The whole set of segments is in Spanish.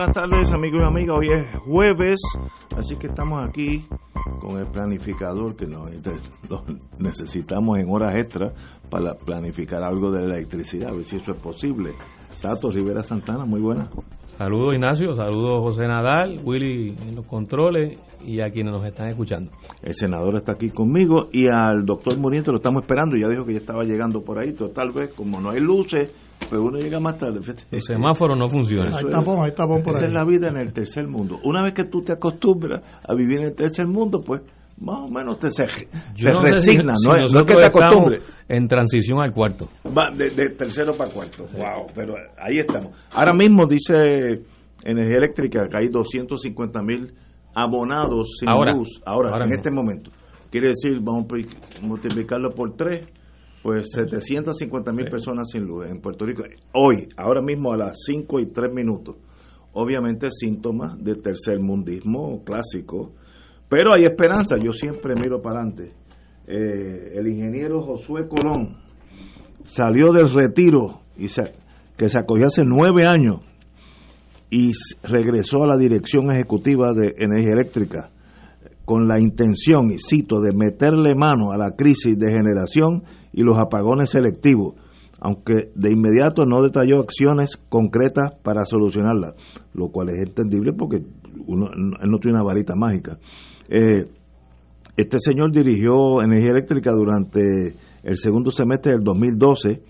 Buenas tardes amigos y amigas, hoy es jueves, así que estamos aquí con el planificador que nos, lo necesitamos en horas extras para planificar algo de la electricidad, a ver si eso es posible. Tato Rivera Santana, muy buenas. Saludos Ignacio, saludos José Nadal, Willy en los controles y a quienes nos están escuchando. El senador está aquí conmigo y al doctor Muriente lo estamos esperando, ya dijo que ya estaba llegando por ahí, tal vez como no hay luces pues uno llega más tarde. El semáforo no funciona. Hay tapón, hay tapón por Esa es la vida en el tercer mundo. Una vez que tú te acostumbras a vivir en el tercer mundo, pues más o menos te se, resigna, no, es, que te acostumbres. En transición al cuarto. Va de, tercero para cuarto. Wow, pero ahí estamos. Ahora mismo dice Energía Eléctrica que hay 250 mil abonados sin luz ahora, en este momento. Quiere decir, vamos a multiplicarlo por tres pues 750 mil personas sin luz en Puerto Rico. Hoy, ahora mismo a las 5 y 3 minutos. Obviamente síntomas de tercer mundismo clásico. Pero hay esperanza, yo siempre miro para adelante. Eh, el ingeniero Josué Colón salió del retiro y que se acogió hace nueve años y regresó a la dirección ejecutiva de energía eléctrica con la intención, y cito, de meterle mano a la crisis de generación y los apagones selectivos, aunque de inmediato no detalló acciones concretas para solucionarla, lo cual es entendible porque uno, él no tiene una varita mágica. Eh, este señor dirigió energía eléctrica durante el segundo semestre del 2012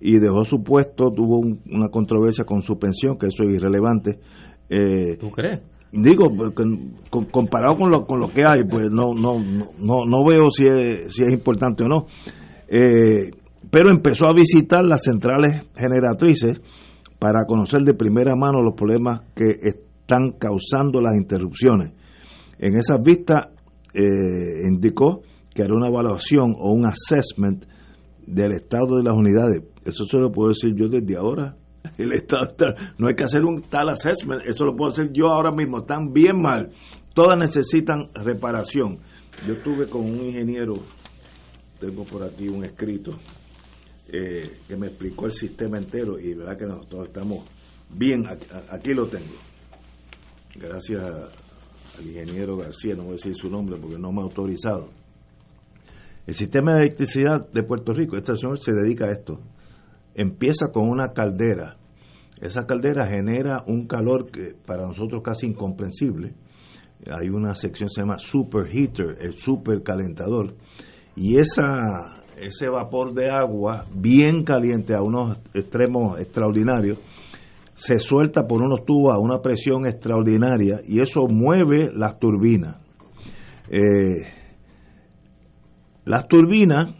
y dejó su puesto, tuvo una controversia con su pensión, que eso es irrelevante. Eh, ¿Tú crees? Digo, comparado con lo, con lo que hay, pues no, no, no, no veo si es, si es importante o no. Eh, pero empezó a visitar las centrales generatrices para conocer de primera mano los problemas que están causando las interrupciones. En esas vistas eh, indicó que hará una evaluación o un assessment del estado de las unidades. Eso se lo puedo decir yo desde ahora. El estado no hay que hacer un tal assessment, eso lo puedo hacer yo ahora mismo. Están bien mal. Todas necesitan reparación. Yo estuve con un ingeniero tengo por aquí un escrito eh, que me explicó el sistema entero y verdad que nosotros estamos bien, aquí, lo tengo. Gracias al ingeniero García, no voy a decir su nombre porque no me ha autorizado. El sistema de electricidad de Puerto Rico, esta señor se dedica a esto. Empieza con una caldera. Esa caldera genera un calor que para nosotros casi incomprensible. Hay una sección que se llama superheater, el supercalentador y esa, ese vapor de agua bien caliente a unos extremos extraordinarios se suelta por unos tubos a una presión extraordinaria y eso mueve las turbinas. Eh, las turbinas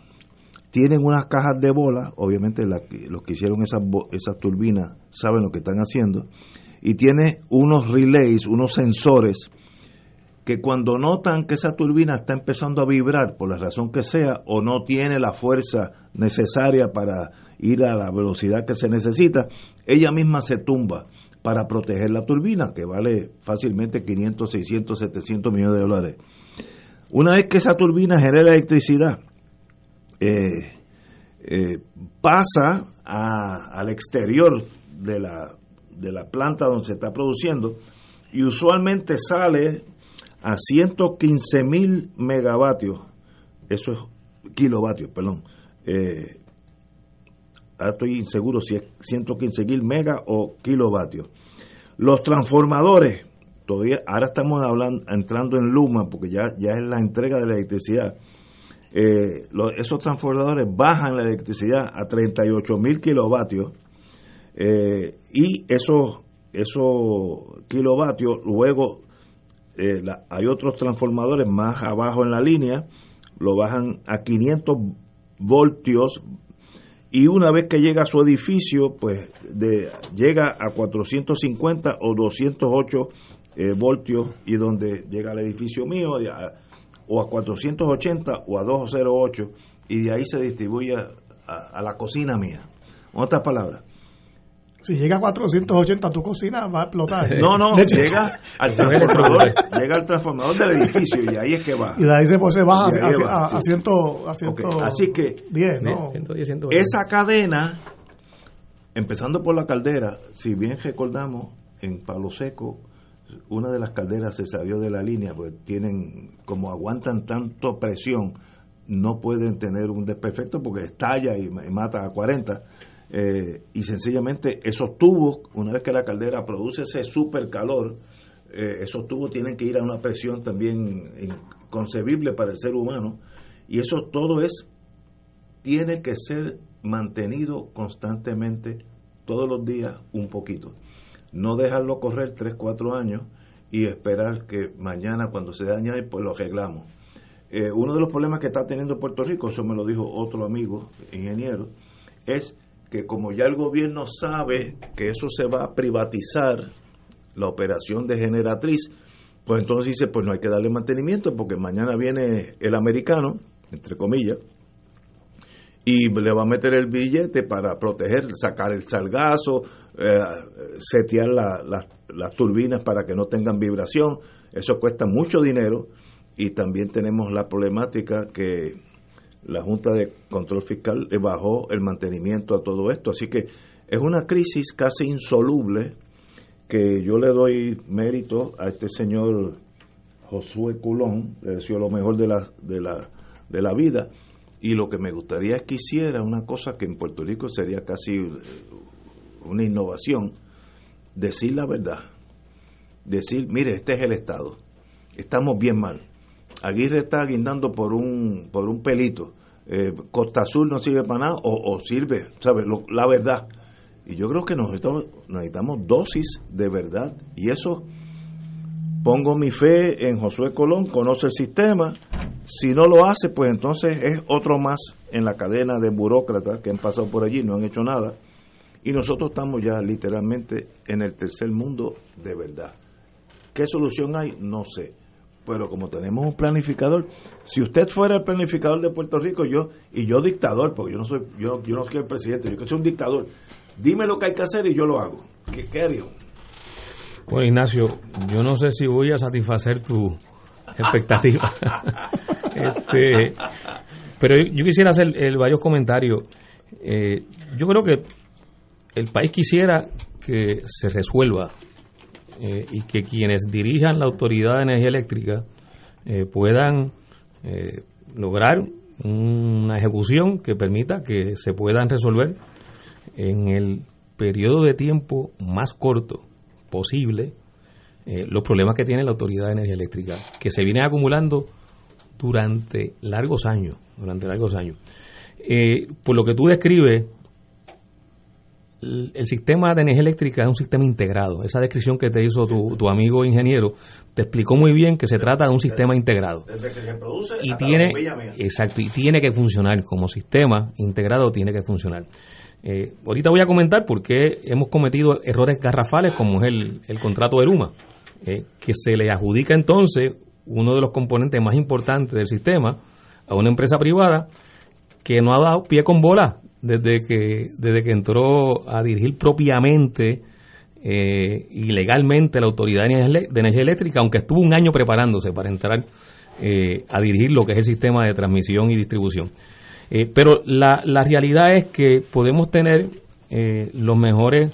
tienen unas cajas de bola, obviamente los que hicieron esas, esas turbinas saben lo que están haciendo, y tiene unos relays, unos sensores que cuando notan que esa turbina está empezando a vibrar por la razón que sea o no tiene la fuerza necesaria para ir a la velocidad que se necesita, ella misma se tumba para proteger la turbina, que vale fácilmente 500, 600, 700 millones de dólares. Una vez que esa turbina genera electricidad, eh, eh, pasa al exterior de la, de la planta donde se está produciendo y usualmente sale a 115 mil megavatios, eso es kilovatios, perdón. Eh, ahora estoy inseguro si es 115 mil mega o kilovatios. Los transformadores todavía, ahora estamos hablando, entrando en Luma, porque ya, ya es la entrega de la electricidad. Eh, esos transformadores bajan la electricidad a 38 mil kilovatios eh, y esos, esos kilovatios luego eh, hay otros transformadores más abajo en la línea, lo bajan a 500 voltios y una vez que llega a su edificio, pues de, llega a 450 o 208 eh, voltios y donde llega al edificio mío o a 480 o a 208 y de ahí se distribuye a, la cocina mía. En otras palabras, si llega a 480 tu cocina va a explotar. No, no, llega al transformador, llega al transformador del edificio y ahí es que va. Y de ahí se, pues, baja a, a, Así que esa cadena, empezando por la caldera, si bien recordamos, en Palo Seco, una de las calderas se salió de la línea, porque tienen, como aguantan tanto presión, no pueden tener un desperfecto porque estalla y mata a 40 eh, y sencillamente esos tubos, una vez que la caldera produce ese super calor, eh, esos tubos tienen que ir a una presión también inconcebible para el ser humano y eso todo es tiene que ser mantenido constantemente todos los días un poquito no dejarlo correr 3, 4 años y esperar que mañana cuando se dañe pues lo arreglamos. Eh, uno de los problemas que está teniendo Puerto Rico, eso me lo dijo otro amigo ingeniero, es que como ya el gobierno sabe que eso se va a privatizar, la operación de generatriz, pues entonces dice, pues no hay que darle mantenimiento porque mañana viene el americano, entre comillas, y le va a meter el billete para proteger, sacar el salgazo, eh, setear las turbinas para que no tengan vibración. Eso cuesta mucho dinero y también tenemos la problemática que la Junta de Control Fiscal le bajó el mantenimiento a todo esto. Así que es una crisis casi insoluble que yo le doy mérito a este señor Josué Culón, le deseo lo mejor de la, de, la, de la vida. Y lo que me gustaría es que hiciera una cosa que en Puerto Rico sería casi una innovación, decir la verdad. Decir, mire, este es el Estado, estamos bien mal Aguirre está guindando por un, por un pelito. Eh, Costa Azul no sirve para nada o, sirve, ¿sabes? la verdad. Y yo creo que necesitamos, necesitamos dosis de verdad. Y eso pongo mi fe en Josué Colón, conoce el sistema. Si no lo hace, pues entonces es otro más en la cadena de burócratas que han pasado por allí, no han hecho nada. Y nosotros estamos ya literalmente en el tercer mundo de verdad. ¿Qué solución hay? No sé pero como tenemos un planificador, si usted fuera el planificador de Puerto Rico, yo y yo dictador, porque yo no soy yo, yo no soy el presidente, yo soy un dictador, dime lo que hay que hacer y yo lo hago. ¿Qué, qué haría? Bueno, Ignacio, yo no sé si voy a satisfacer tu expectativa. este, pero yo quisiera hacer varios comentarios. Eh, yo creo que el país quisiera que se resuelva eh, y que quienes dirijan la Autoridad de Energía Eléctrica eh, puedan eh, lograr una ejecución que permita que se puedan resolver en el periodo de tiempo más corto posible los problemas que tiene la Autoridad de Energía Eléctrica, que se vienen acumulando durante largos años, durante largos años. por lo que tú describes, el sistema de energía eléctrica es un sistema integrado. Esa descripción que te hizo tu, amigo ingeniero te explicó muy bien que se trata de un sistema integrado. Desde que se produce y tiene, exacto, y tiene que funcionar como sistema integrado, tiene que funcionar. Eh, ahorita voy a comentar por qué hemos cometido errores garrafales como es el, el contrato de Luma, eh, que se le adjudica entonces uno de los componentes más importantes del sistema a una empresa privada que no ha dado pie con bola desde que, desde que entró a dirigir propiamente eh, y legalmente la Autoridad de Energía Eléctrica, aunque estuvo un año preparándose para entrar eh, a dirigir lo que es el sistema de transmisión y distribución. Eh, pero la, la, realidad es que podemos tener los mejores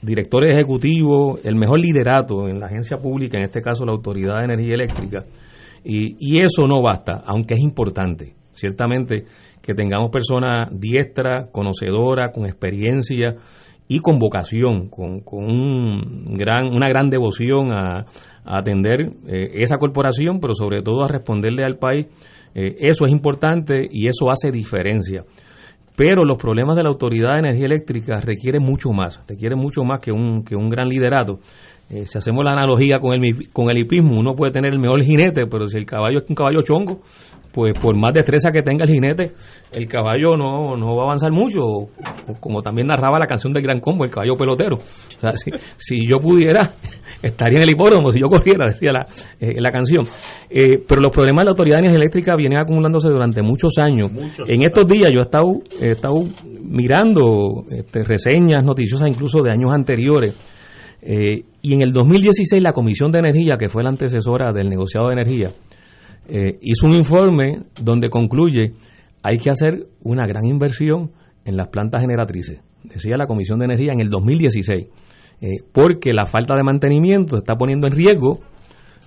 directores ejecutivos, el mejor liderato en la agencia pública, en este caso la Autoridad de Energía Eléctrica, y, y eso no basta, aunque es importante. Ciertamente que tengamos personas diestras, conocedoras, con experiencia y con vocación, con, con un gran, una gran devoción a, atender eh, esa corporación, pero sobre todo a responderle al país. Eh, eso es importante y eso hace diferencia. Pero los problemas de la Autoridad de Energía Eléctrica requieren mucho más, requieren mucho más que un, que un gran liderato. Eh, si hacemos la analogía con el, con el hipismo, uno puede tener el mejor jinete, pero si el caballo es un caballo chongo, pues por más destreza que tenga el jinete, el caballo no, no va a avanzar mucho, como también narraba la canción del Gran Combo, el caballo pelotero. O sea, si, yo pudiera, estaría en el hipódromo, si yo corriera, decía la, eh, la canción. Eh, pero los problemas de la Autoridad de Energía Eléctrica vienen acumulándose durante muchos años. en estos días yo he estado, he estado mirando este, reseñas noticiosas incluso de años anteriores. Eh, y en el 2016 la Comisión de Energía, que fue la antecesora del negociado de energía, eh, hizo un informe donde concluye hay que hacer una gran inversión en las plantas generatrices, decía la Comisión de Energía en el 2016, eh, porque la falta de mantenimiento está poniendo en riesgo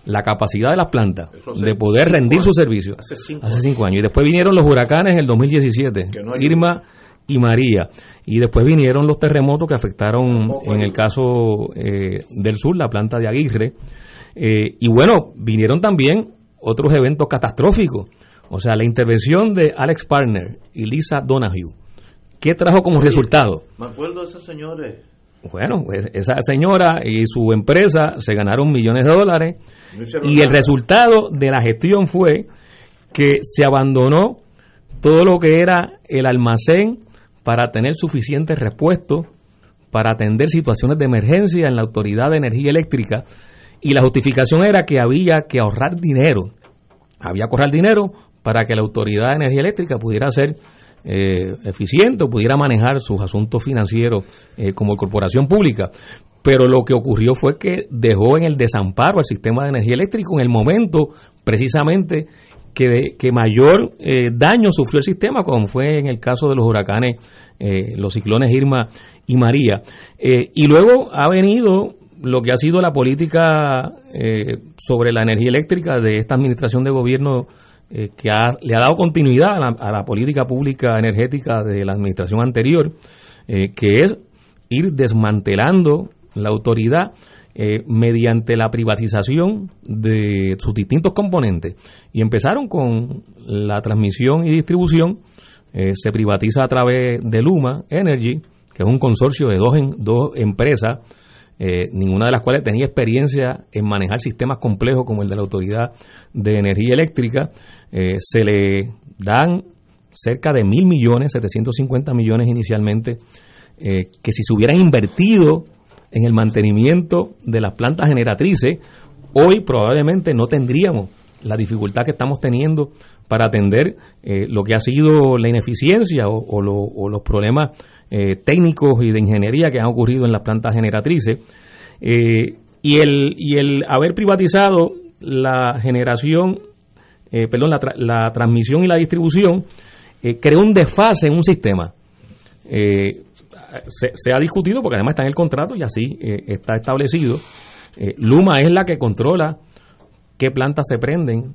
la capacidad de las plantas de poder rendir su servicio. Hace cinco, años. Y después vinieron los huracanes en el 2017, Irma y María. Y después vinieron los terremotos que afectaron, en el caso eh, del sur, la planta de Aguirre. y bueno, vinieron también otros eventos catastróficos. O sea, la intervención de Alex Partner y Lisa Donahue. ¿Qué trajo como resultado? Me acuerdo de esos señores. Bueno, pues esa señora y su empresa se ganaron millones de dólares y el resultado de la gestión fue que se abandonó todo lo que era el almacén para tener suficientes repuestos para atender situaciones de emergencia en la Autoridad de Energía Eléctrica y la justificación era que había que ahorrar dinero. Había que ahorrar dinero para que la Autoridad de Energía Eléctrica pudiera ser eh, eficiente pudiera manejar sus asuntos financieros eh, como corporación pública. Pero lo que ocurrió fue que dejó en el desamparo al sistema de energía eléctrica en el momento precisamente que, que mayor eh, daño sufrió el sistema, como fue en el caso de los huracanes, los ciclones Irma y María. y luego ha venido lo que ha sido la política eh, sobre la energía eléctrica de esta administración de gobierno eh, que le ha dado continuidad a la, política pública energética de la administración anterior, eh, que es ir desmantelando la autoridad mediante la privatización de sus distintos componentes. Y empezaron con la transmisión y distribución, se privatiza a través de Luma Energy, que es un consorcio de dos, dos empresas eh, ninguna de las cuales tenía experiencia en manejar sistemas complejos como el de la Autoridad de Energía Eléctrica, eh, se le dan cerca de mil millones, 750 millones inicialmente, eh, que si se hubieran invertido en el mantenimiento de las plantas generatrices, hoy probablemente no tendríamos la dificultad que estamos teniendo para atender lo que ha sido la ineficiencia o, o los problemas eh, técnicos y de ingeniería que han ocurrido en las plantas generatrices. Eh, y, el, y el haber privatizado la generación, eh, perdón, la, la, transmisión y la distribución, creó un desfase en un sistema. Se, se, ha discutido porque además está en el contrato y así está establecido. Luma es la que controla qué plantas se prenden,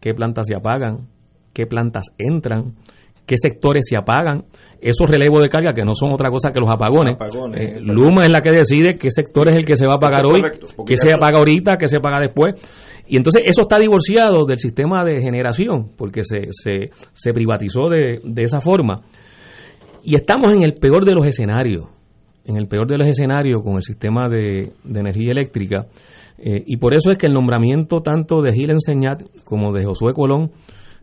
qué plantas se apagan, qué plantas entran, qué sectores se apagan, esos relevos de carga que no son otra cosa que los apagones. Eh, Luma es la que decide qué sector es el que se va a apagar hoy, qué se apaga ahorita, qué se apaga después. Y entonces eso está divorciado del sistema de generación, porque se, se, se privatizó de, de esa forma. Y estamos en el peor de los escenarios, en el peor de los escenarios con el sistema de, de energía eléctrica. Eh, y por eso es que el nombramiento tanto de Gil Enseñat como de Josué Colón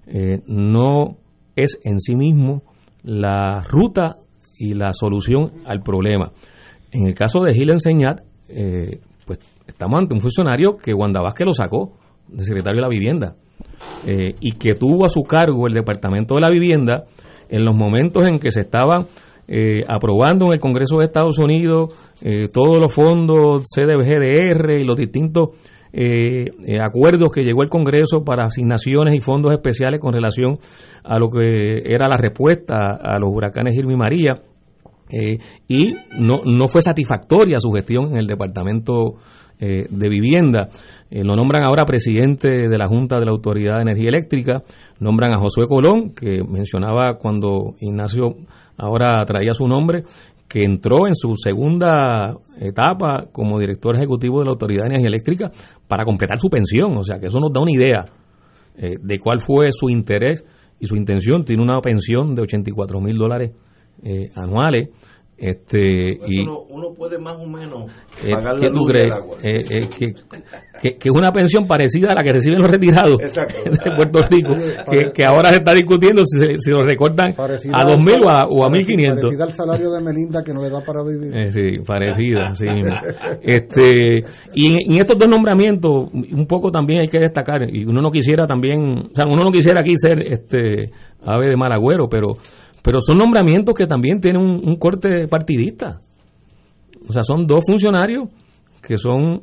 eh, no es en sí mismo la ruta y la solución al problema. En el caso de Gil Enseñat, eh, pues estamos ante un funcionario que Wanda Vázquez lo sacó de secretario de la vivienda eh, y que tuvo a su cargo el departamento de la vivienda en los momentos en que se estaban eh, aprobando en el Congreso de Estados Unidos todos los fondos CDBGDR y los distintos eh, eh, acuerdos que llegó el Congreso para asignaciones y fondos especiales con relación a lo que era la respuesta a los huracanes Irma y María. Eh, y no, no fue satisfactoria su gestión en el Departamento eh, de Vivienda. lo nombran ahora presidente de la Junta de la Autoridad de Energía Eléctrica, nombran a Josué Colón, que mencionaba cuando Ignacio ahora traía su nombre, que entró en su segunda etapa como director ejecutivo de la Autoridad de Energía Eléctrica para completar su pensión. O sea, que eso nos da una idea eh, de cuál fue su interés y su intención. Tiene una pensión de 84 mil dólares eh, anuales este, y, uno, puede más o menos eh, pagar ¿qué tú crees? Eh, eh, que, que, es una pensión parecida a la que reciben los retirados de Puerto Rico, que, que, ahora se está discutiendo si, se, si lo recortan a 2.000 o a, o a 1.500. Parecida al salario de Melinda que no le da para vivir. Eh, sí, parecida, sí. este, y en, estos dos nombramientos, un poco también hay que destacar, y uno no quisiera también, o sea, uno no quisiera aquí ser este ave de mal agüero, pero pero son nombramientos que también tienen un, corte partidista. O sea, son dos funcionarios que son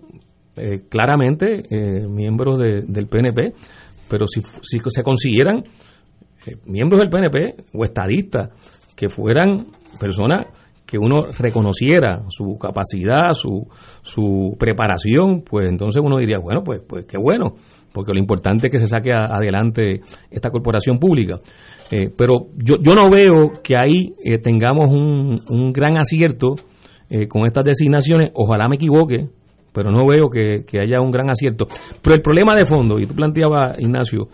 eh, claramente eh, miembros del PNP, pero si, si se consiguieran eh, miembros del PNP o estadistas que fueran personas que uno reconociera su capacidad, su, su preparación, pues entonces uno diría, bueno, pues, pues qué bueno, porque lo importante es que se saque adelante esta corporación pública. Eh, pero yo, yo no veo que ahí eh, tengamos un, un, gran acierto eh, con estas designaciones. Ojalá me equivoque, pero no veo que, haya un gran acierto. Pero el problema de fondo, y tú planteabas, Ignacio,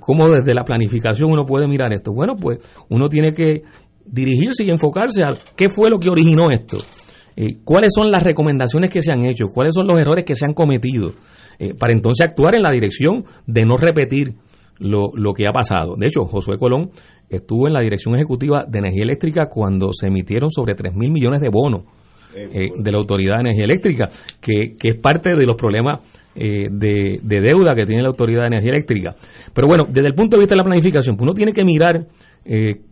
cómo desde la planificación uno puede mirar esto. Bueno, pues uno tiene que dirigirse y enfocarse a qué fue lo que originó esto. ¿Cuáles son las recomendaciones que se han hecho? ¿Cuáles son los errores que se han cometido? Para entonces actuar en la dirección de no repetir lo, lo que ha pasado. De hecho, Josué Colón estuvo en la dirección ejecutiva de energía eléctrica cuando se emitieron sobre 3 mil millones de bonos eh, de la Autoridad de Energía Eléctrica, que, que es parte de los problemas eh, de, de, deuda que tiene la Autoridad de Energía Eléctrica. Pero bueno, desde el punto de vista de la planificación, pues uno tiene que mirar eh,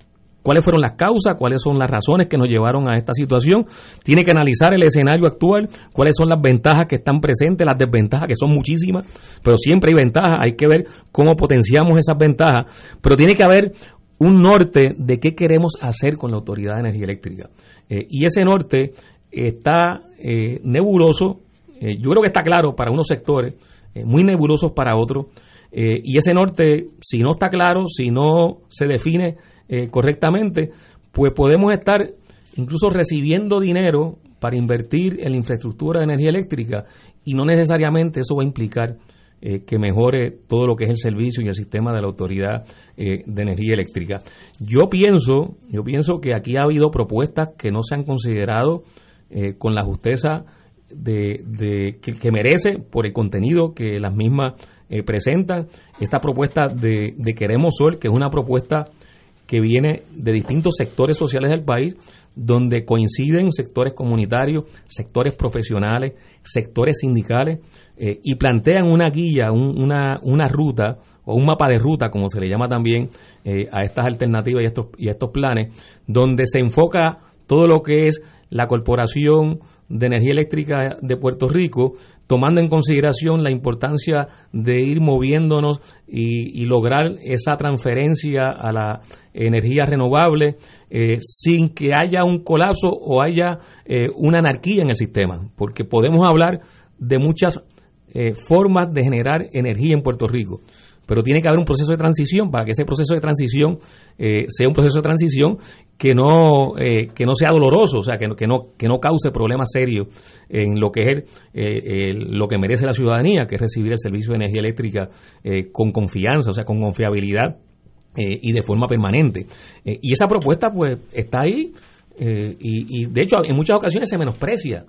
cuáles fueron las causas, cuáles son las razones que nos llevaron a esta situación. Tiene que analizar el escenario actual, cuáles son las ventajas que están presentes, las desventajas que son muchísimas, pero siempre hay ventajas, hay que ver cómo potenciamos esas ventajas, pero tiene que haber un norte de qué queremos hacer con la Autoridad de Energía Eléctrica. Eh, y ese norte está eh, nebuloso, eh, yo creo que está claro para unos sectores, muy nebulosos para otros, y ese norte, si no está claro, si no se define, eh, correctamente, pues podemos estar incluso recibiendo dinero para invertir en la infraestructura de energía eléctrica y no necesariamente eso va a implicar eh, que mejore todo lo que es el servicio y el sistema de la autoridad eh, de energía eléctrica. Yo pienso, yo pienso que aquí ha habido propuestas que no se han considerado con la justeza de, de que, merece por el contenido que las mismas presentan. Esta propuesta de, de Queremos Sol, que es una propuesta que viene de distintos sectores sociales del país, donde coinciden sectores comunitarios, sectores profesionales, sectores sindicales, eh, y plantean una guía, una, una ruta o un mapa de ruta, como se le llama también eh, a estas alternativas y estos, y estos planes, donde se enfoca todo lo que es la Corporación de Energía Eléctrica de Puerto Rico, tomando en consideración la importancia de ir moviéndonos y, lograr esa transferencia a la energía renovable eh, sin que haya un colapso o haya eh, una anarquía en el sistema, porque podemos hablar de muchas eh, formas de generar energía en Puerto Rico pero tiene que haber un proceso de transición para que ese proceso de transición eh, sea un proceso de transición que no eh, que no sea doloroso, o sea, que no, que no que no cause problemas serios en lo que es eh, lo que merece la ciudadanía, que es recibir el servicio de energía eléctrica con confianza, o sea, con confiabilidad y de forma permanente. y esa propuesta, pues, está ahí y, y, de hecho en muchas ocasiones se menosprecia.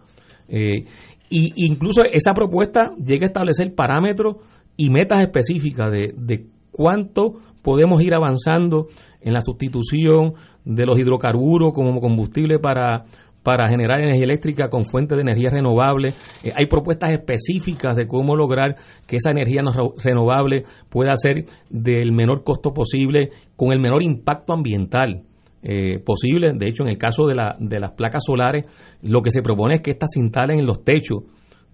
y incluso esa propuesta llega a establecer parámetros y metas específicas de, de cuánto podemos ir avanzando en la sustitución de los hidrocarburos como combustible para, para generar energía eléctrica con fuentes de energía renovable. Eh, hay propuestas específicas de cómo lograr que esa energía renovable pueda ser del menor costo posible, con el menor impacto ambiental. Eh, posible. De hecho, en el caso de, la, de las placas solares, lo que se propone es que éstas se instalen en los techos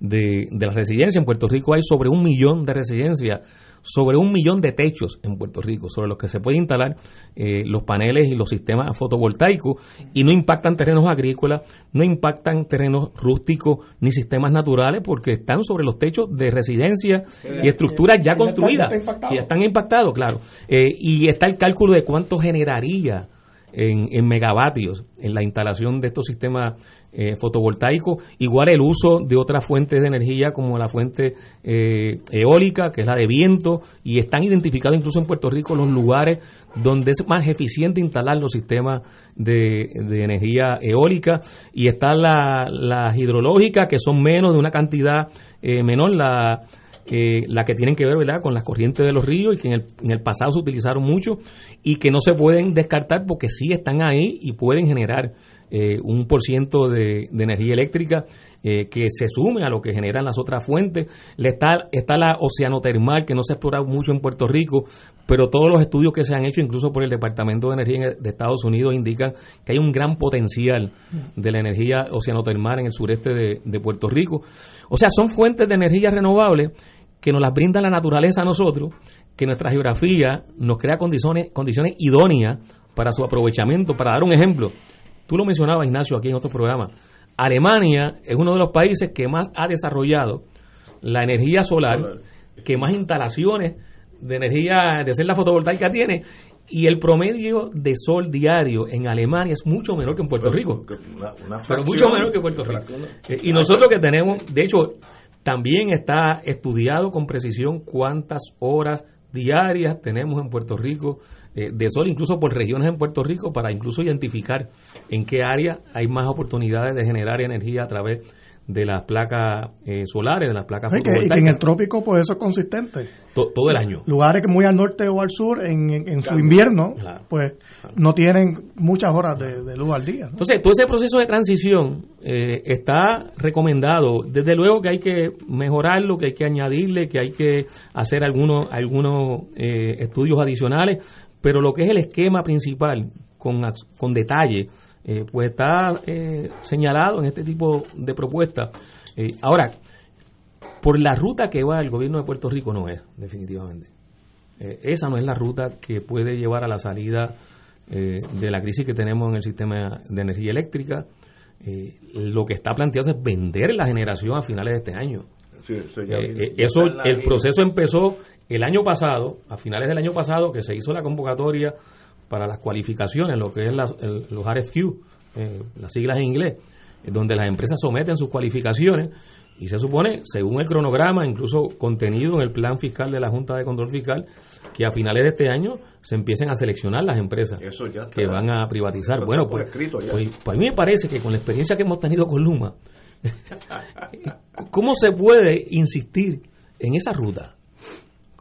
de, de la residencia. En Puerto Rico hay sobre un millón de residencias, sobre un millón de techos en Puerto Rico, sobre los que se pueden instalar eh, los paneles y los sistemas fotovoltaicos y no impactan terrenos agrícolas, no impactan terrenos rústicos ni sistemas naturales porque están sobre los techos de residencias y estructuras ya construidas, y ya están impactados, claro. Eh, y está el cálculo de cuánto generaría en, megavatios en la instalación de estos sistemas eh, fotovoltaicos, igual el uso de otras fuentes de energía como la fuente eh, eólica, que es la de viento, y están identificados incluso en Puerto Rico los lugares donde es más eficiente instalar los sistemas de, energía eólica, y está la, la hidrológica, que son menos de una cantidad eh, menor, la que la que tienen que ver ¿verdad? con las corrientes de los ríos y que en el, en el pasado se utilizaron mucho y que no se pueden descartar porque sí están ahí y pueden generar eh, un por ciento de, energía eléctrica eh, que se sume a lo que generan las otras fuentes. Le está, está la oceanotermal que no se ha explorado mucho en Puerto Rico, pero todos los estudios que se han hecho, incluso por el Departamento de Energía de Estados Unidos, indican que hay un gran potencial de la energía oceanotermal en el sureste de, de Puerto Rico. O sea, son fuentes de energía renovable que nos las brinda la naturaleza a nosotros, que nuestra geografía nos crea condiciones, condiciones idóneas para su aprovechamiento. Para dar un ejemplo, Tú lo mencionabas, Ignacio, aquí en otro programa. Alemania es uno de los países que más ha desarrollado la energía solar, que más instalaciones de energía, de celda fotovoltaica tiene, y el promedio de sol diario en Alemania es mucho menor que en Puerto Rico. pero mucho menor que en Puerto Rico. Eh, y nosotros que tenemos, de hecho, también está estudiado con precisión cuántas horas diarias tenemos en Puerto Rico eh, de sol, incluso por regiones en Puerto Rico, para incluso identificar en qué área hay más oportunidades de generar energía a través de las placas eh, solares, de las placas fotovoltaicas. Y que en el trópico, pues eso es consistente. todo el año. Lugares que muy al norte o al sur, en, en, su invierno, pues no tienen muchas horas de, luz al día. Entonces, todo ese proceso de transición eh, está recomendado. Desde luego que hay que mejorarlo, que hay que añadirle, que hay que hacer algunos, algunos eh, estudios adicionales, pero lo que es el esquema principal, con, con detalle, eh, pues está eh, señalado en este tipo de propuestas. Eh, ahora, por la ruta que va el gobierno de Puerto Rico no es, definitivamente. esa no es la ruta que puede llevar a la salida de la crisis que tenemos en el sistema de energía eléctrica. lo que está planteado es vender la generación a finales de este año. eso, el proceso empezó el año pasado, a finales del año pasado, que se hizo la convocatoria para las cualificaciones, lo que es las, los RFQ, eh, las siglas en inglés, donde las empresas someten sus cualificaciones y se supone, según el cronograma, incluso contenido en el plan fiscal de la Junta de Control Fiscal, que a finales de este año se empiecen a seleccionar las empresas que van a privatizar. bueno, pues, pues, pues, a mí me parece que con la experiencia que hemos tenido con Luma, ¿cómo se puede insistir en esa ruta?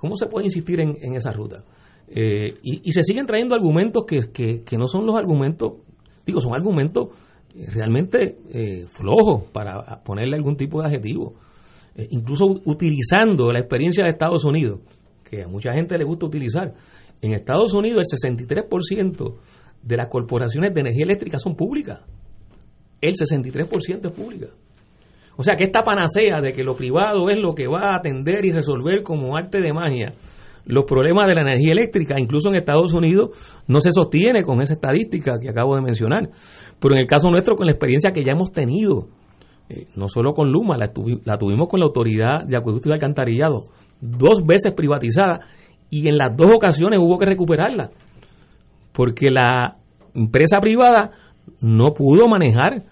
¿Cómo se puede insistir en, en esa ruta? Eh, y, se siguen trayendo argumentos que, que, no son los argumentos, digo, son argumentos eh, realmente eh, flojos para ponerle algún tipo de adjetivo. incluso utilizando la experiencia de Estados Unidos, que a mucha gente le gusta utilizar. En Estados Unidos el 63% de las corporaciones de energía eléctrica son públicas. El 63% es pública. O sea que esta panacea de que lo privado es lo que va a atender y resolver como arte de magia los problemas de la energía eléctrica, incluso en Estados Unidos, no se sostiene con esa estadística que acabo de mencionar. Pero en el caso nuestro, con la experiencia que ya hemos tenido, eh, no solo con Luma, la, tuvimos con la Autoridad de Acueducto y Alcantarillado, dos veces privatizada, y en las dos ocasiones hubo que recuperarla, porque la empresa privada no pudo manejar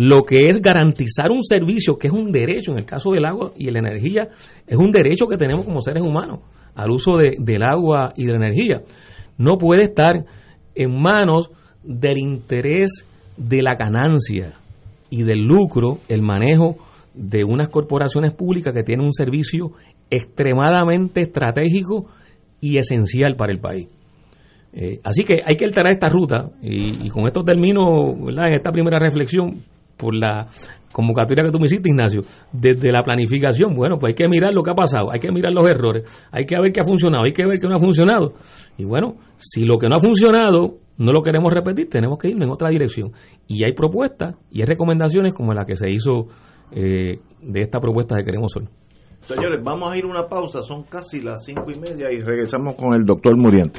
lo que es garantizar un servicio que es un derecho, en el caso del agua y la energía, es un derecho que tenemos como seres humanos al uso de, del agua y de la energía. No puede estar en manos del interés de la ganancia y del lucro el manejo de unas corporaciones públicas que tienen un servicio extremadamente estratégico y esencial para el país. Eh, así que hay que alterar esta ruta y, con esto termino en esta primera reflexión por la convocatoria que tú me hiciste, Ignacio, desde la planificación, bueno, pues hay que mirar lo que ha pasado, hay que mirar los errores, hay que ver qué ha funcionado, hay que ver qué no ha funcionado. Y bueno, si lo que no ha funcionado no lo queremos repetir, tenemos que ir en otra dirección. Y hay propuestas y hay recomendaciones como la que se hizo eh, de esta propuesta de Queremos Sol. Señores, vamos a ir una pausa, son casi las cinco y media y regresamos con el doctor Muriente.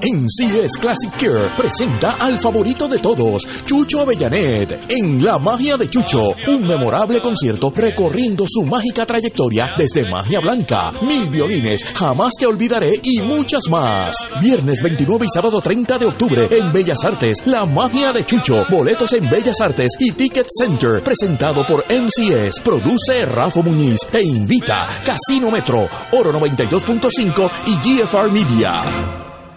NCS Classic Care presenta al favorito de todos, Chucho Avellanet, en La Magia de Chucho, un memorable concierto recorriendo su mágica trayectoria desde Magia Blanca, Mil Violines, Jamás Te Olvidaré y muchas más. Viernes 29 y sábado 30 de octubre en Bellas Artes, La Magia de Chucho, boletos en Bellas Artes y Ticket Center, presentado por NCS, produce Rafa Muñiz, te invita Casino Metro, Oro 92.5 y GFR Media.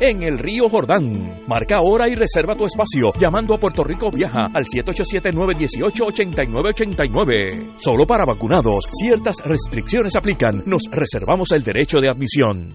en el río Jordán. Marca ahora y reserva tu espacio llamando a Puerto Rico Viaja al 787-918-8989. Solo para vacunados, ciertas restricciones aplican. Nos reservamos el derecho de admisión.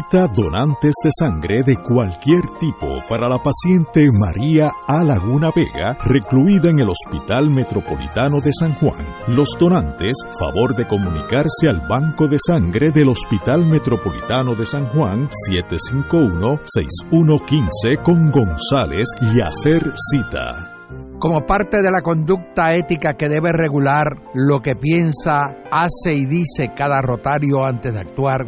donantes de sangre de cualquier tipo para la paciente María A. Laguna Vega, recluida en el Hospital Metropolitano de San Juan. Los donantes, favor de comunicarse al Banco de Sangre del Hospital Metropolitano de San Juan 751-6115 con González y hacer cita como parte de la conducta ética que debe regular lo que piensa, hace y dice cada rotario antes de actuar,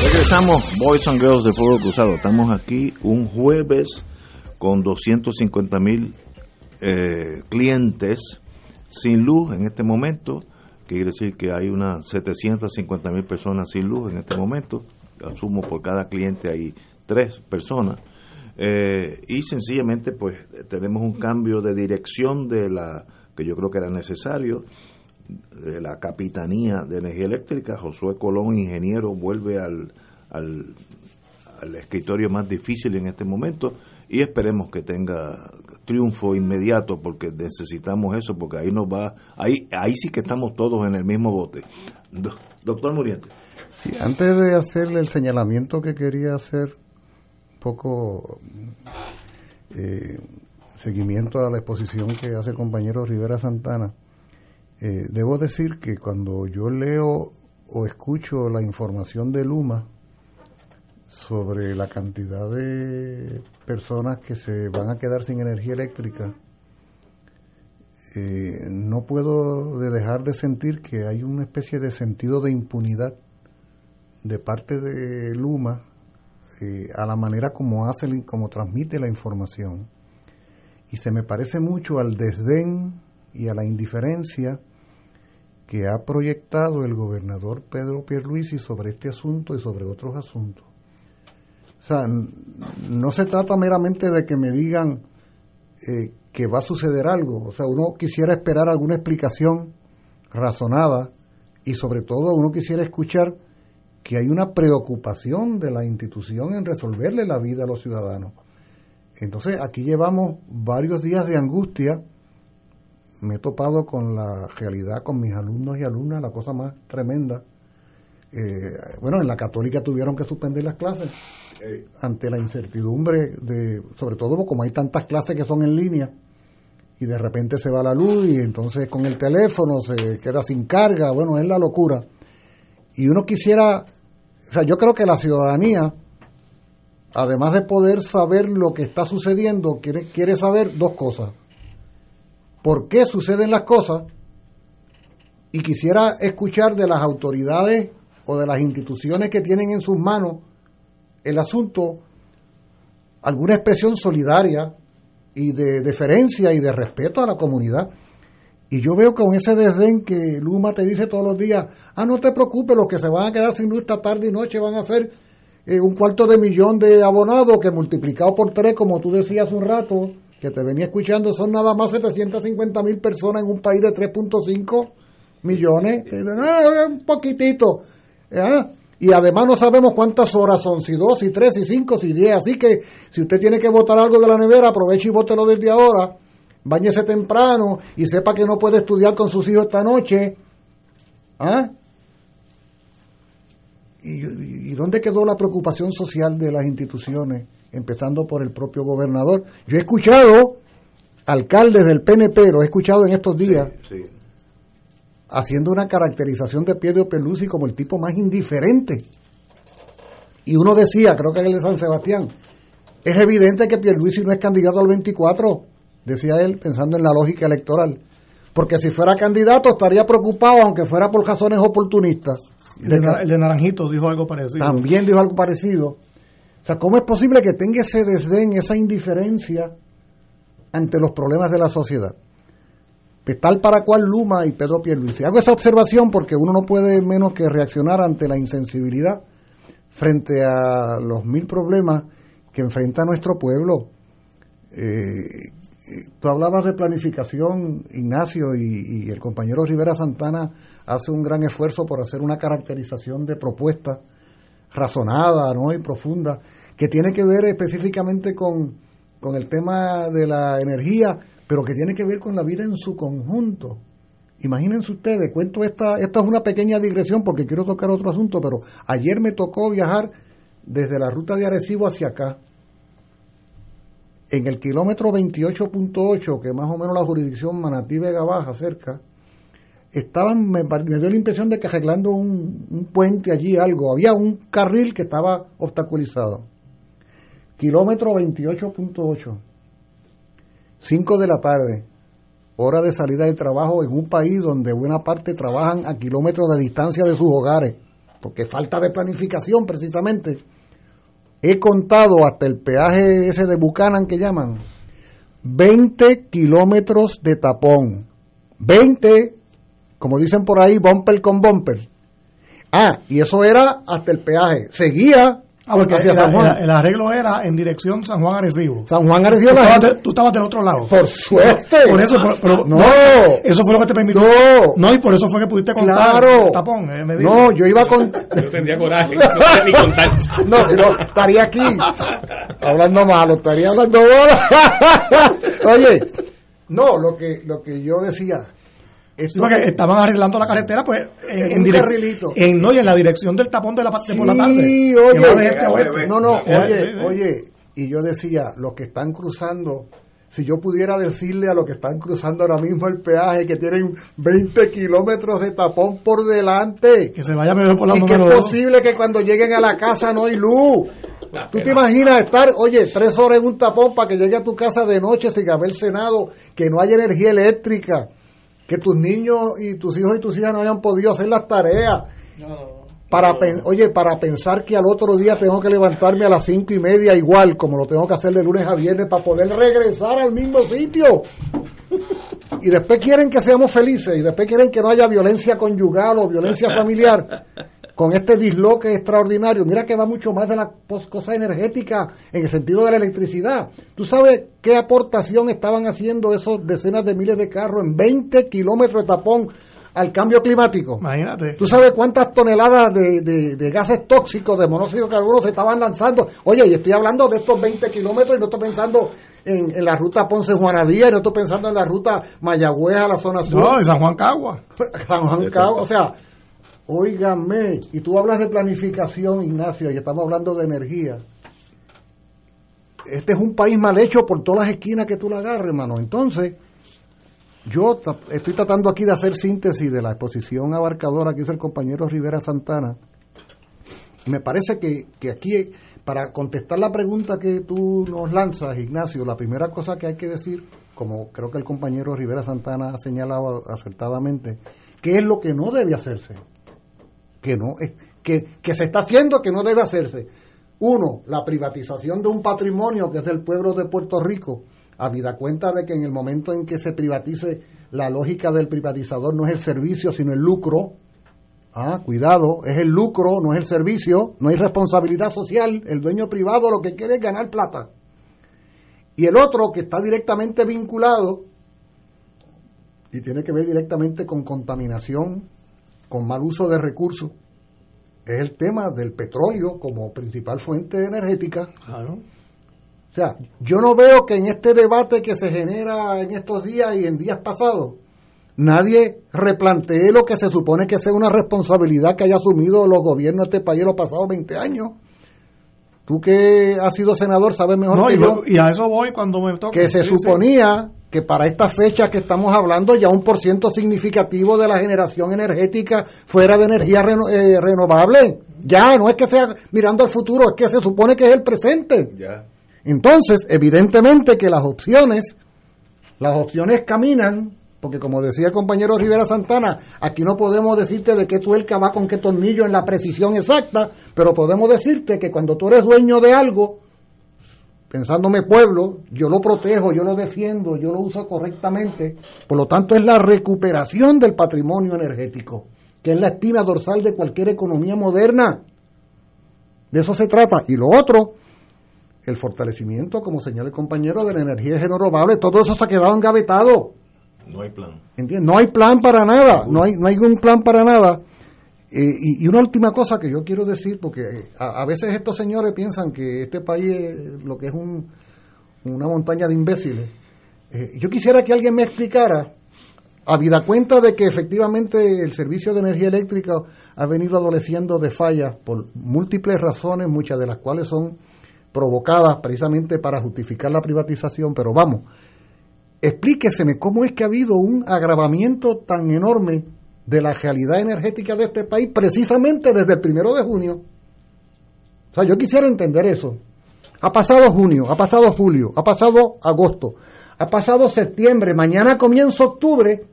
Regresamos, Boys and Girls de Fuego Cruzado. Estamos aquí un jueves con 250 mil eh, clientes sin luz en este momento. Quiere decir que hay unas 750 mil personas sin luz en este momento. Asumo por cada cliente hay tres personas. Eh, y sencillamente, pues tenemos un cambio de dirección de la que yo creo que era necesario de la Capitanía de Energía Eléctrica, Josué Colón, ingeniero, vuelve al, al, escritorio más difícil en este momento y esperemos que tenga triunfo inmediato porque necesitamos eso, porque ahí nos va, ahí, ahí sí que estamos todos en el mismo bote. doctor Muriente. Sí, antes de hacerle el señalamiento que quería hacer, un poco eh, seguimiento a la exposición que hace el compañero Rivera Santana, eh, debo decir que cuando yo leo o escucho la información de Luma sobre la cantidad de personas que se van a quedar sin energía eléctrica, eh, no puedo dejar de sentir que hay una especie de sentido de impunidad de parte de Luma eh, a la manera como hace, como transmite la información. Y se me parece mucho al desdén y a la indiferencia que ha proyectado el gobernador Pedro Pierluisi sobre este asunto y sobre otros asuntos. O sea, no se trata meramente de que me digan eh, que va a suceder algo. O sea, uno quisiera esperar alguna explicación razonada y sobre todo uno quisiera escuchar que hay una preocupación de la institución en resolverle la vida a los ciudadanos. Entonces, aquí llevamos varios días de angustia me he topado con la realidad con mis alumnos y alumnas, la cosa más tremenda. Eh, bueno, en la católica tuvieron que suspender las clases ante la incertidumbre de, sobre todo como hay tantas clases que son en línea y de repente se va la luz y entonces con el teléfono se queda sin carga, bueno, es la locura. Y uno quisiera, o sea, yo creo que la ciudadanía además de poder saber lo que está sucediendo, quiere, quiere saber dos cosas. ¿Por qué suceden las cosas? Y quisiera escuchar de las autoridades o de las instituciones que tienen en sus manos el asunto alguna expresión solidaria y de deferencia y de respeto a la comunidad. Y yo veo con ese desdén que Luma te dice todos los días, ah, no te preocupes, los que se van a quedar sin luz esta tarde y noche van a ser eh, un cuarto de millón de abonados que multiplicado por tres, como tú decías un rato, que te venía escuchando, son nada más 750 mil personas en un país de 3.5 millones. Eh, un poquitito. ¿eh? Y además no sabemos cuántas horas son, si dos, si tres, si cinco, si diez. Así que si usted tiene que votar algo de la nevera, aproveche y vótelo desde ahora. Báñese temprano y sepa que no puede estudiar con sus hijos esta noche. ¿Ah? ¿Y, ¿Y dónde quedó la preocupación social de las instituciones, empezando por el propio gobernador? Yo he escuchado alcaldes del PNP, lo he escuchado en estos días, Sí. haciendo una caracterización de Pietro Pelusi como el tipo más indiferente. Y uno decía, creo que es el de San Sebastián, es evidente que Pierluisi no es candidato al 24, decía él, pensando en la lógica electoral. Porque si fuera candidato estaría preocupado, aunque fuera por razones oportunistas. El de, el de Naranjito dijo algo parecido. También dijo algo parecido. O sea, ¿cómo es posible que tenga ese desdén, esa indiferencia ante los problemas de la sociedad? Pues tal para cual Luma y Pedro Pierluisi. Hago esa observación porque uno no puede menos que reaccionar ante la insensibilidad frente a los mil problemas que enfrenta nuestro pueblo. Eh, eh, tú hablabas de planificación, Ignacio, y, el compañero Rivera Santana hace un gran esfuerzo por hacer una caracterización de propuestas razonada ¿no? y profunda, que tiene que ver específicamente con, con el tema de la energía, pero que tiene que ver con la vida en su conjunto. Imagínense ustedes, cuento esta, esto es una pequeña digresión porque quiero tocar otro asunto, pero ayer me tocó viajar desde la ruta de Arecibo hacia acá. En el kilómetro 28.8, que más o menos la jurisdicción Manatí Vega Baja cerca, estaban, me, me dio la impresión de que arreglando un, un puente allí, algo. Había un carril que estaba obstaculizado. Kilómetro 28.8. 5 de la tarde. Hora de salida de trabajo en un país donde buena parte trabajan a kilómetros de distancia de sus hogares. Porque falta de planificación precisamente. He contado hasta el peaje ese de Buchanan que llaman. 20 kilómetros de tapón. 20 como dicen por ahí, bumper con bumper. Ah, y eso era hasta el peaje. Seguía Ah, porque hacia el, San Juan. el- el arreglo era en dirección San Juan Arecibo. San Juan Arecibo Tú la estabas, gente- de- tú estabas del otro lado. Por suerte. Por eso, por- pero- No. Eso fue lo que te permitió. No. No, y por eso fue que pudiste contar Claro. el tapón. eh, me. No, yo iba con. Yo tendría coraje, no sé ni contar. No, no, estaría aquí hablando malo, estaría hablando malo. Oye, no, lo que, lo que yo decía. Sí, porque estaban arreglando la carretera, pues, en, En en no, y en la dirección del tapón de la parte por la tarde. Sí, que oye, este no, no, oye, oye, y yo decía, los que están cruzando, si yo pudiera decirle a los que están cruzando ahora mismo el peaje que tienen 20 kilómetros de tapón por delante, Que se vaya mejor por la y que es posible que cuando lleguen a la casa no hay luz. ¿Tú te imaginas estar, oye, tres horas en un tapón para que llegue a tu casa de noche sin haber cenado, que no haya energía eléctrica, que tus niños y tus hijos y tus hijas no hayan podido hacer las tareas? Para oye, para pensar que al otro día tengo que levantarme a las cinco y media igual, como lo tengo que hacer de lunes a viernes, para poder regresar al mismo sitio. Y después quieren que seamos felices, y después quieren que no haya violencia conyugal o violencia familiar con este disloque extraordinario. Mira que va mucho más de la cosa energética en el sentido de la electricidad. ¿Tú sabes qué aportación estaban haciendo esos decenas de miles de carros en 20 kilómetros de tapón al cambio climático? Imagínate. ¿Tú sabes cuántas toneladas de, de- de gases tóxicos, de monóxido de carbono se estaban lanzando? Oye, y estoy hablando de estos 20 kilómetros y no estoy pensando en, en la ruta Ponce-Juanadía y no estoy pensando en la ruta Mayagüez a la zona sur. No, de San Juan Cagua. San Juan Cabo, o sea, óigame, y tú hablas de planificación, Ignacio, y estamos hablando de energía. Este es un país mal hecho por todas las esquinas que tú la agarres, hermano. Entonces, yo estoy tratando aquí de hacer síntesis de la exposición abarcadora que hizo el compañero Rivera Santana Me parece que, que aquí, para contestar la pregunta que tú nos lanzas, Ignacio, la primera cosa que hay que decir, como creo que el compañero Rivera Santana ha señalado acertadamente, ¿qué es lo que no debe hacerse? Que no, que, que se está haciendo que no debe hacerse. Uno, la privatización de un patrimonio que es el pueblo de Puerto Rico, habida cuenta de que en el momento en que se privatice, la lógica del privatizador no es el servicio, sino el lucro. Ah, cuidado, es el lucro, no es el servicio, no hay responsabilidad social, el dueño privado lo que quiere es ganar plata. Y el otro que está directamente vinculado y tiene que ver directamente con contaminación, con mal uso de recursos, es el tema del petróleo como principal fuente energética. Claro. O sea, yo no veo que en este debate que se genera en estos días y en días pasados, nadie replantee lo que se supone que sea una responsabilidad que haya asumido los gobiernos de este país los pasados 20 años. Tú que has sido senador sabes mejor que yo. Y a eso voy cuando me toca. Que se suponía que para esta fecha que estamos hablando ya un por ciento significativo de la generación energética fuera de energía eh, renovable. Ya, no es que sea mirando al futuro, es que se supone que es el presente. Ya. Entonces, evidentemente que las opciones, las opciones caminan, porque como decía el compañero Rivera Santana, aquí no podemos decirte de qué tuerca va con qué tornillo en la precisión exacta, pero podemos decirte que cuando tú eres dueño de algo, pensándome pueblo, yo lo protejo, yo lo defiendo, yo lo uso correctamente, por lo tanto es la recuperación del patrimonio energético, que es la espina dorsal de cualquier economía moderna. De eso se trata. Y lo otro el fortalecimiento, como señala el compañero, de la energía renovable, todo eso se ha quedado engavetado. No hay plan. No hay plan para nada, no hay, no hay un plan para nada. Eh, y, una última cosa que yo quiero decir, porque eh, a, veces estos señores piensan que este país es lo que es un, una montaña de imbéciles. Eh, yo quisiera que alguien me explicara, habida cuenta de que efectivamente el servicio de energía eléctrica ha venido adoleciendo de fallas por múltiples razones, muchas de las cuales son provocadas precisamente para justificar la privatización, pero vamos, explíqueseme cómo es que ha habido un agravamiento tan enorme de la realidad energética de este país precisamente desde el primero de junio. O sea, yo quisiera entender eso. Ha pasado junio, ha pasado julio, ha pasado agosto, ha pasado septiembre, mañana comienza octubre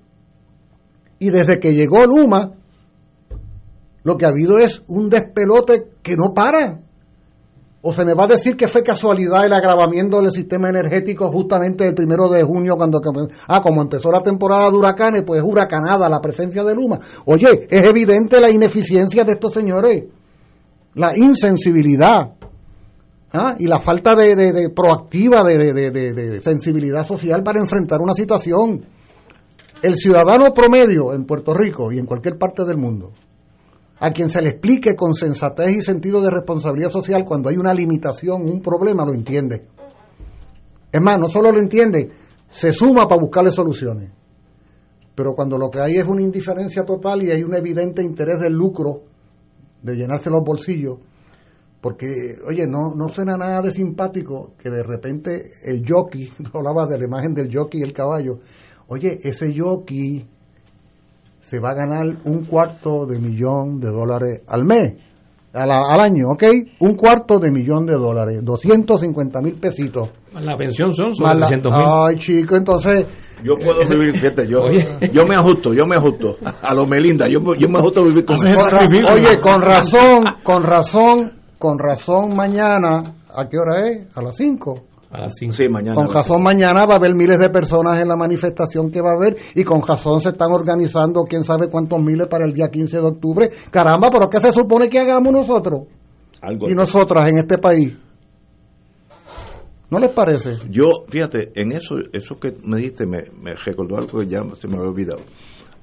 y desde que llegó Luma, lo que ha habido es un despelote que no para. ¿O se me va a decir que fue casualidad el agravamiento del sistema energético justamente el primero de junio cuando... Ah, como empezó la temporada de huracanes, pues huracanada la presencia de Luma. Oye, es evidente la ineficiencia de estos señores, la insensibilidad ¿ah? y la falta de, proactiva de sensibilidad social para enfrentar una situación. El ciudadano promedio en Puerto Rico y en cualquier parte del mundo a quien se le explique con sensatez y sentido de responsabilidad social cuando hay una limitación, un problema, lo entiende. Es más, no solo lo entiende, se suma para buscarle soluciones. Pero cuando lo que hay es una indiferencia total y hay un evidente interés del lucro, de llenarse los bolsillos, porque, oye, no, no suena nada de simpático que de repente el jockey, hablaba de la imagen del jockey y el caballo, oye, ese jockey se va a ganar un cuarto de millón de dólares al mes, al, año, ¿ok? Un cuarto de millón de dólares, 250 mil pesitos. La pensión son 700 mil. Ay, chico, entonces... Yo puedo vivir, fíjate, yo, yo me ajusto, yo me ajusto. A lo Melinda, yo, yo me ajusto a vivir con, Oye, con razón, con razón, con razón mañana, ¿a qué hora es? A las 5 mañana. Con razón mañana va a haber miles de personas en la manifestación que va a haber y con razón se están organizando quién sabe cuántos miles para el día 15 de octubre. Caramba, pero ¿qué se supone que hagamos nosotros? Algo y nosotras en este país. ¿No les parece? Yo, fíjate, en eso, eso que me dijiste me, me recordó algo que ya se me había olvidado.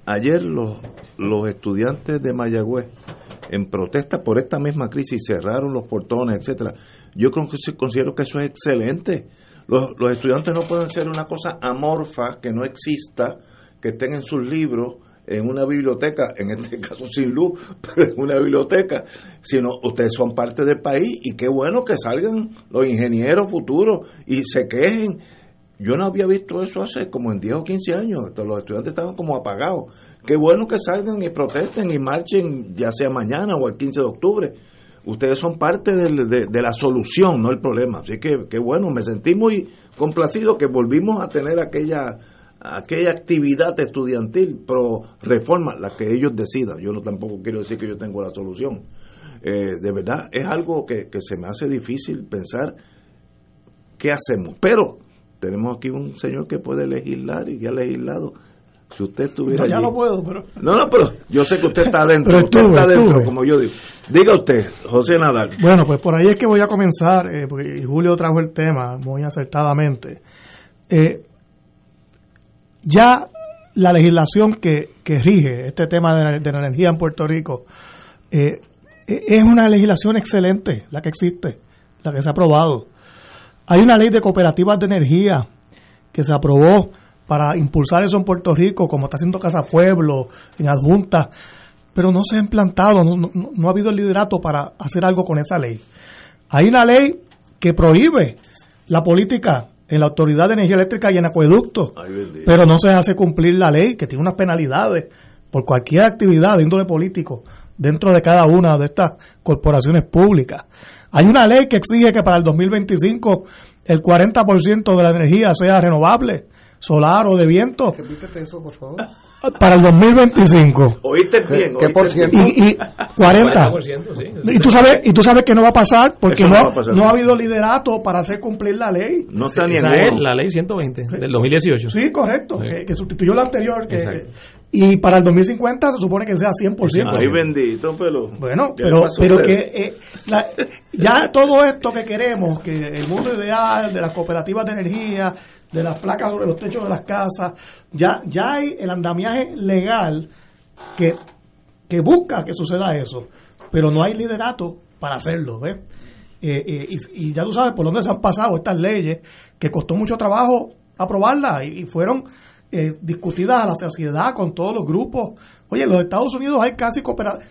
Ayer los, los estudiantes de Mayagüez, en protesta por esta misma crisis, cerraron los portones, etcétera. Yo considero que eso es excelente. Los, los estudiantes no pueden ser una cosa amorfa, que no exista, que estén en sus libros, en una biblioteca, en este caso sin luz, pero en una biblioteca, sino ustedes son parte del país y qué bueno que salgan los ingenieros futuros y se quejen yo no había visto eso hace como en 10 o 15 años. Los estudiantes estaban como apagados. Qué bueno que salgan y protesten y marchen, ya sea mañana o el 15 de octubre. ustedes son parte de, la solución, no el problema. Así que, que bueno, me sentí muy complacido que volvimos a tener aquella aquella actividad estudiantil pro reforma, la que ellos decidan. Yo no tampoco quiero decir que yo tengo la solución. Eh, de verdad, es algo que, que se me hace difícil pensar qué hacemos. Pero tenemos aquí un señor que puede legislar y que ha legislado. Si usted estuviera. No, ya no puedo, pero. No, no, pero yo sé que usted está adentro. pero está adentro, como yo digo. Diga usted, José Nadal. Bueno, pues por ahí es que voy a comenzar, eh, porque Julio trajo el tema muy acertadamente. Eh, ya la legislación que, rige este tema de la, energía en Puerto Rico eh, es una legislación excelente, la que existe, la que se ha aprobado. Hay una ley de cooperativas de energía que se aprobó para impulsar eso en Puerto Rico, como está haciendo Casa Pueblo, en adjunta, pero no se ha implantado, no, no, ha habido el liderato para hacer algo con esa ley. Hay una ley que prohíbe la política en la Autoridad de Energía Eléctrica y en acueductos, pero no se hace cumplir la ley, que tiene unas penalidades por cualquier actividad de índole político dentro de cada una de estas corporaciones públicas. Hay una ley que exige que para el 2025 el 40% de la energía sea renovable, solar o de viento. Repítete eso, por favor. Para el 2025. Oíste bien. ¿Qué, por ciento? Y, 40. Y tú sabes y tú sabes que no va a pasar porque no, no, ha habido liderato para hacer cumplir la ley. No está ni en la ley 120 del 2018. Sí, correcto. Que, sustituyó la anterior. Que, y para el 2050 se supone que sea 100%. Ay, bendito, pero. Bueno, pero, pero que eh, ya todo esto que queremos, que el mundo ideal de las cooperativas de energía, de las placas sobre los techos de las casas, ya, ya hay el andamiaje legal que, que busca que suceda eso, pero no hay liderato para hacerlo, ¿ves? Eh, eh, y, ya tú sabes por dónde se han pasado estas leyes, que costó mucho trabajo aprobarlas y, fueron eh, discutidas a la sociedad con todos los grupos. Oye, en los Estados Unidos hay casi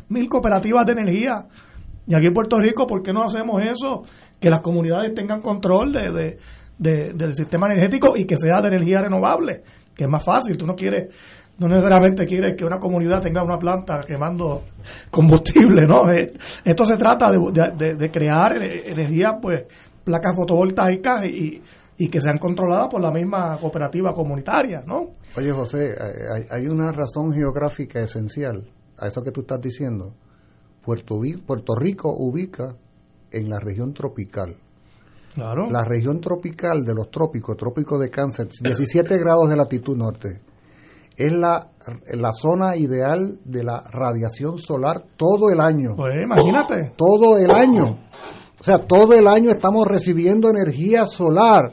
mil cooperativas de energía. Y aquí en Puerto Rico, ¿por qué no hacemos eso? Que las comunidades tengan control de, del sistema energético y que sea de energía renovable, que es más fácil. Tú no quieres, no necesariamente quieres que una comunidad tenga una planta quemando combustible, ¿no? Eh, esto se trata de, crear energía, pues, placas fotovoltaicas y, y que sean controladas por la misma cooperativa comunitaria, ¿no? Oye, José, hay, hay una razón geográfica esencial a eso que tú estás diciendo. Puerto, Puerto Rico ubica en la región tropical la región tropical de los trópicos, trópico de cáncer, 17 grados de latitud norte, es la, la zona ideal de la radiación solar todo el año. Pues imagínate. Todo el año. O sea, todo el año estamos recibiendo energía solar.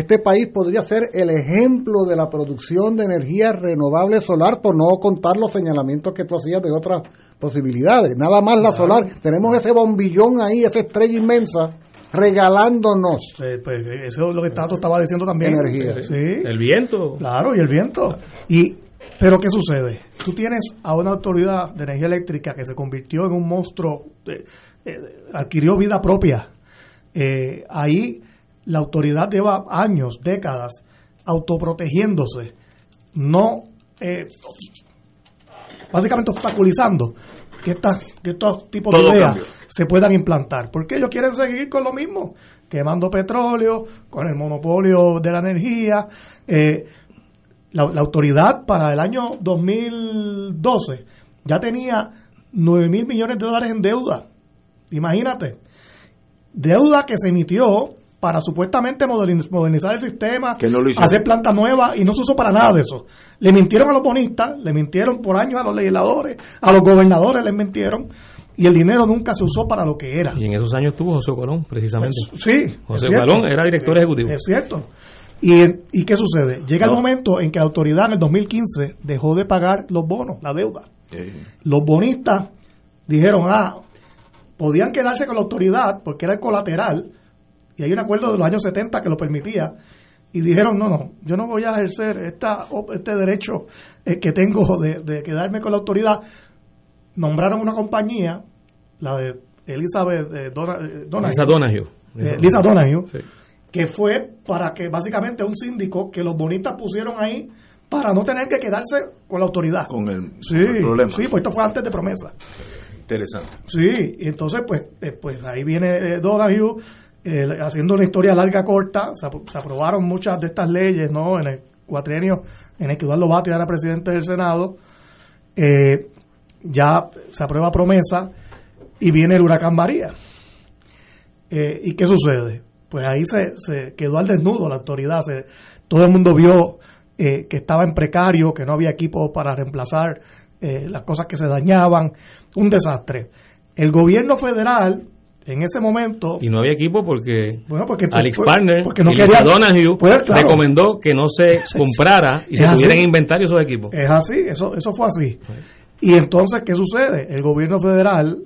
Este país podría ser el ejemplo de la producción de energía renovable solar, por no contar los señalamientos que tú hacías de otras posibilidades. Nada más la solar. Tenemos ese bombillón ahí, esa estrella inmensa regalándonos. pues eso es lo que Tato estaba diciendo también. Energía. Sí. El viento. Claro, y el viento. Y pero ¿qué sucede? Tú tienes a una autoridad de energía eléctrica que se convirtió en un monstruo, eh, eh, adquirió vida propia. Eh, ahí la autoridad lleva años, décadas, autoprotegiéndose, no básicamente obstaculizando que, que estos tipos de ideas se puedan implantar. Porque ellos quieren seguir con lo mismo, quemando petróleo, con el monopolio de la energía. Eh, la, autoridad para el año 2012 ya tenía 9 mil millones de dólares en deuda. Imagínate. Deuda que se emitió para supuestamente modernizar el sistema, hacer plantas nuevas y no se usó para nada de eso. Le mintieron a los bonistas, le mintieron por años a los legisladores, a los gobernadores les mintieron y el dinero nunca se usó para lo que era. Y en esos años tuvo José Colón, precisamente. sí. José Colón era director ejecutivo. Es cierto. ¿Y, ¿Y qué sucede? Llega el momento en que la autoridad en el 2015 dejó de pagar los bonos, la deuda. Los bonistas dijeron, ah, podían quedarse con la autoridad porque era el colateral, y hay un acuerdo de los años 70 que lo permitía, y dijeron, no, no, yo no voy a ejercer esta, este derecho eh, que tengo de, quedarme con la autoridad. Nombraron una compañía, la de Elizabeth eh, eh Donahue. Lisa Donahue, que fue para que básicamente un síndico que los bonitas pusieron ahí para no tener que quedarse con la autoridad. Con el, problema. Sí, pues esto fue antes de promesa. Interesante. Sí, y entonces pues, eh, pues ahí viene eh, Donahue haciendo una historia larga corta, se, apro- se aprobaron muchas de estas leyes, ¿no? En el cuatrienio en el que Eduardo Batia era presidente del Senado, eh, ya se aprueba promesa y viene el huracán María. Eh, ¿Y qué sucede? Pues ahí se, quedó al desnudo la autoridad, todo el mundo vio eh, que estaba en precario, que no había equipo para reemplazar las cosas que se dañaban, un desastre. El gobierno federal, en ese momento, Y no había equipo porque bueno, porque, Alex pues, Partner porque no y quería- Donahue Pues, claro. recomendó que no se comprara y se tuviera en inventario esos equipos. Es así, eso, eso fue así. Y entonces, ¿qué sucede? El gobierno federal,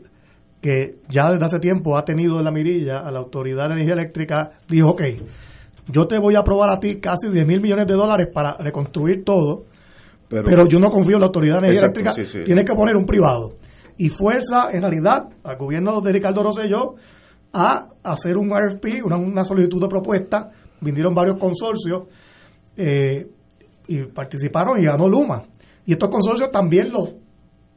que ya desde hace tiempo ha tenido en la mirilla a la Autoridad de Energía Eléctrica, dijo, ok, yo te voy a aprobar a ti casi 10 mil millones de dólares para reconstruir todo, Pero, pero, yo no confío en la Autoridad de Energía Exacto, Eléctrica, sí, sí. tiene que poner un privado. Y fuerza, en realidad, al gobierno de Ricardo Rosselló a hacer un RFP, una, una solicitud de propuesta, vinieron varios consorcios, eh, y participaron y ganó Luma. Y estos consorcios también los,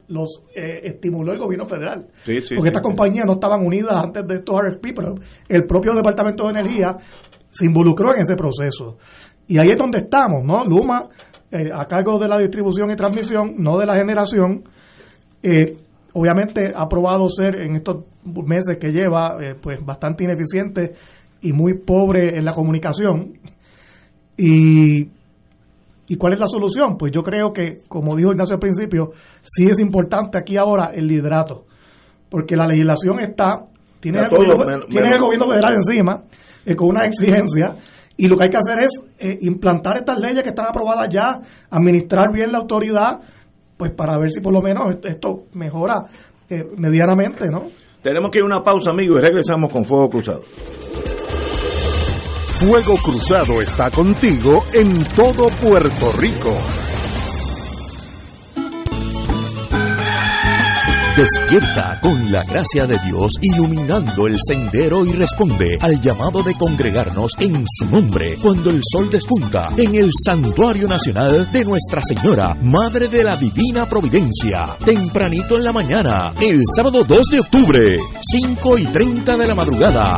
los eh, estimuló el gobierno federal. Sí, sí, porque sí, estas compañías no estaban unidas antes de estos RFP, pero el propio Departamento de Energía se involucró en ese proceso. Y ahí es donde estamos, ¿no? Luma, eh, a cargo de la distribución y transmisión, no de la generación, eh, obviamente ha probado ser en estos meses que lleva, eh, pues bastante ineficiente y muy pobre en la comunicación. Y, ¿Y cuál es la solución? Pues yo creo que, como dijo Ignacio al principio, sí es importante aquí ahora el liderato, porque la legislación está, tiene, el, gobierno, tiene el gobierno federal encima, eh, con una exigencia, y lo que hay que hacer es eh, implantar estas leyes que están aprobadas ya, administrar bien la autoridad, pues para ver si por lo menos esto- mejora eh, medianamente, ¿no? tenemos que ir a una pausa, amigos, y regresamos con Fuego Cruzado. Fuego Cruzado está contigo en todo Puerto Rico. Despierta con la gracia de Dios iluminando el sendero y responde al llamado de congregarnos en su nombre cuando el sol despunta en el Santuario Nacional de Nuestra Señora, Madre de la Divina Providencia, tempranito en la mañana, el sábado 2 de octubre, 5 y 30 de la madrugada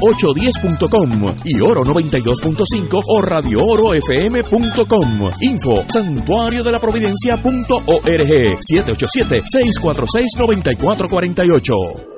810.com y Oro 92.5 o Radio Oro FM.com. Info santuario de la providencia.org 787-646-9448.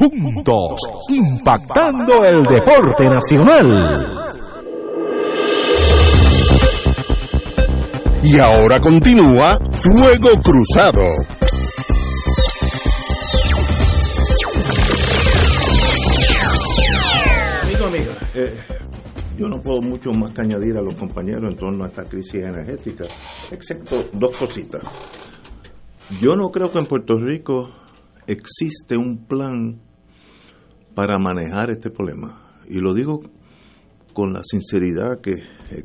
juntos, impactando el deporte nacional. Y ahora continúa Fuego Cruzado. Amigo, amiga, eh, yo no puedo mucho más que añadir a los compañeros en torno a esta crisis energética, excepto dos cositas. Yo no creo que en Puerto Rico existe un plan para manejar este problema. Y lo digo con la sinceridad que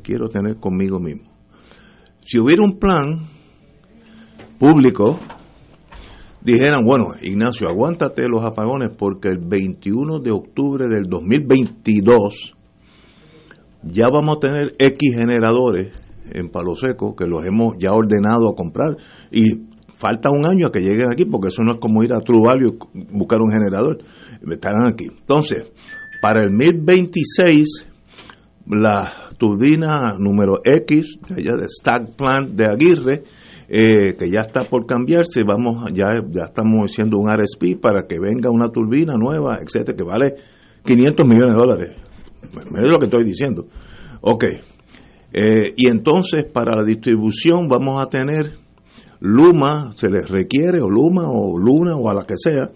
quiero tener conmigo mismo. Si hubiera un plan público, dijeran, bueno, Ignacio, aguántate los apagones porque el 21 de octubre del 2022 ya vamos a tener X generadores en Palo Seco que los hemos ya ordenado a comprar y falta un año a que lleguen aquí porque eso no es como ir a Truvalio y buscar un generador, estarán aquí. Entonces, para el 2026 la turbina número X, allá de Stack Plant de Aguirre, eh, que ya está por cambiarse, vamos, ya, ya estamos haciendo un RSP para que venga una turbina nueva, etcétera, que vale 500 millones de dólares. Es lo que estoy diciendo. Ok. Eh, y entonces para la distribución vamos a tener Luma, se les requiere, o Luma, o Luna, o a la que sea,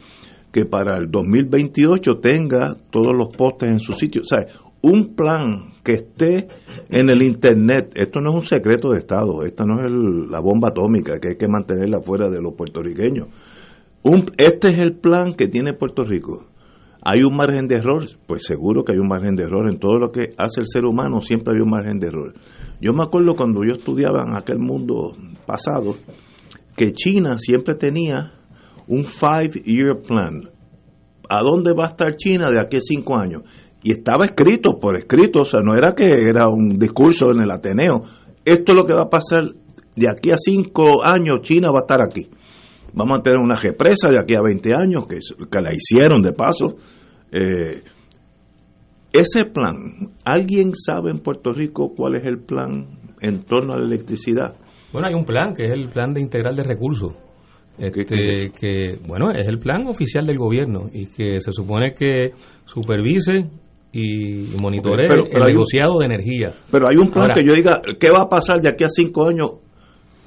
que para el 2028 tenga todos los postes en su sitio. O sea, un plan que esté en el Internet, esto no es un secreto de Estado, esta no es el- la bomba atómica que hay que mantenerla fuera de los puertorriqueños. Este es el plan que tiene Puerto Rico. ¿Hay un margen de error? Pues seguro que hay un margen de error. En todo lo que hace el ser humano siempre hay un margen de error. Yo me acuerdo cuando yo estudiaba en aquel mundo pasado, que China siempre tenía un five-year plan. ¿A dónde va a estar China de aquí a cinco años? Y estaba escrito, por escrito, o sea, no era que era un discurso en el Ateneo. Esto es lo que va a pasar de aquí a cinco años, China va a estar aquí. Vamos a tener una represa de aquí a 20 años, que, que la hicieron de paso. Eh, ese plan, ¿alguien sabe en Puerto Rico cuál es el plan en torno a la electricidad? Bueno, hay un plan que es el plan de integral de recursos. Este, que, bueno, es el plan oficial del gobierno y que se supone que supervise y Pero- pero el un- negociado de energía. Pero hay un plan Ahora, que yo diga, ¿qué va a pasar de aquí a cinco años?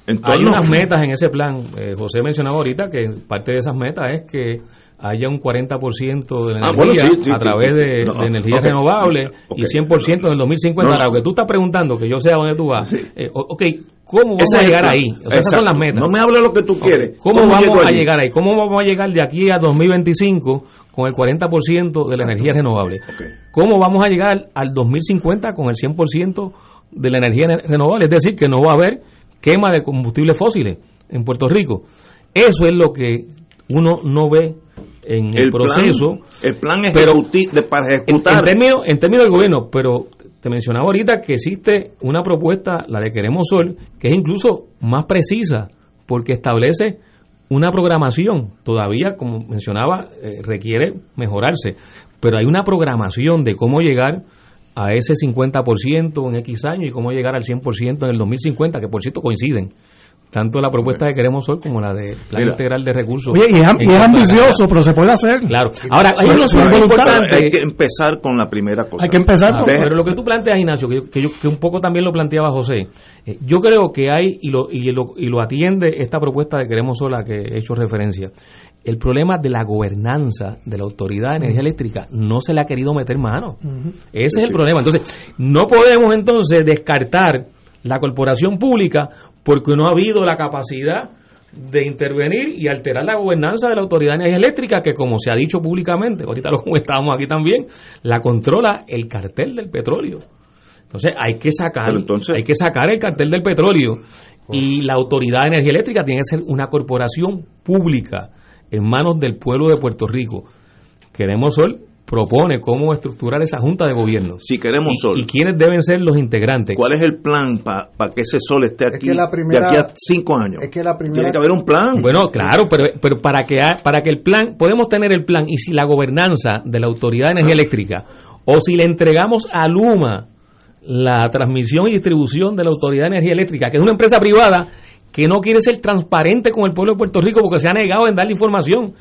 En Hay unas metas en ese plan. Eh, José mencionaba ahorita que parte de esas metas es que haya un 40% de la Ah, energía bueno, sí, sí, a través sí. de, No, de energías ok. renovables Ok. y 100% en el 2050. No, no. Ahora, lo que tú estás preguntando, que yo sé a dónde tú vas, eh, ok, ¿cómo vamos a llegar ahí? O sea, esas son las metas. No me hables lo que tú quieres. ¿Cómo, ¿Cómo vamos a llegar ahí? ¿Cómo vamos a llegar de aquí a 2025 con el 40% de la energía renovable? ¿Cómo vamos a llegar al 2050 con el 100% de la energía ne- renovable? Es decir, que no va a haber quema de combustibles fósiles en Puerto Rico. Eso es lo que uno no ve en el, El plan- proceso. el plan pero ejecuti- de- para en, ejecutar. en términos, en términos del gobierno, pero te mencionaba ahorita que existe una propuesta, la de Queremos Sol, que es incluso más precisa, porque establece una programación. Todavía, como mencionaba, eh, requiere mejorarse, pero hay una programación de cómo llegar a ese 50% en X años y cómo llegar al 100% en el 2050, que por cierto coinciden. Tanto la propuesta de Queremos Sol como la de Plan Mira. Integral de Recursos. Oye, y es, y a ambicioso, pero se puede hacer. Claro. Ahora, hay voluntad. importantes. Hay que empezar con la primera cosa. Hay que empezar Claro, por- pero lo que tú planteas, Ignacio, que, yo- que, yo- que un poco también lo planteaba José, eh, yo creo que hay, y lo, y, lo, y lo atiende esta propuesta de Queremos Sola que he hecho referencia, el problema de la gobernanza de la Autoridad de Energía Eléctrica no se le ha querido meter mano. Ese es el problema. Entonces, no podemos entonces descartar la corporación pública porque no ha habido la capacidad de intervenir y alterar la gobernanza de la Autoridad de Energía Eléctrica, que como se ha dicho públicamente, ahorita lo comentábamos aquí también, la controla el cartel del petróleo. Entonces hay que sacar, entonces- hay que sacar el cartel del petróleo y la Autoridad de Energía Eléctrica tiene que ser una corporación pública en manos del pueblo de Puerto Rico. Queremos Sol propone cómo estructurar esa junta de gobierno. Si queremos y, Sol. y quiénes deben ser los integrantes. ¿Cuál es el plan para que ese sol esté aquí que la primera- de aquí a cinco años? Es que la primera- Tiene que haber un plan. Bueno, claro, pero, pero para que ha- para que el plan, podemos tener el plan y si la gobernanza de la Autoridad de Energía Eléctrica o si le entregamos a Luma la transmisión y distribución de la Autoridad de Energía Eléctrica, que es una empresa privada que no quiere ser transparente con el pueblo de Puerto Rico porque se ha negado en darle información.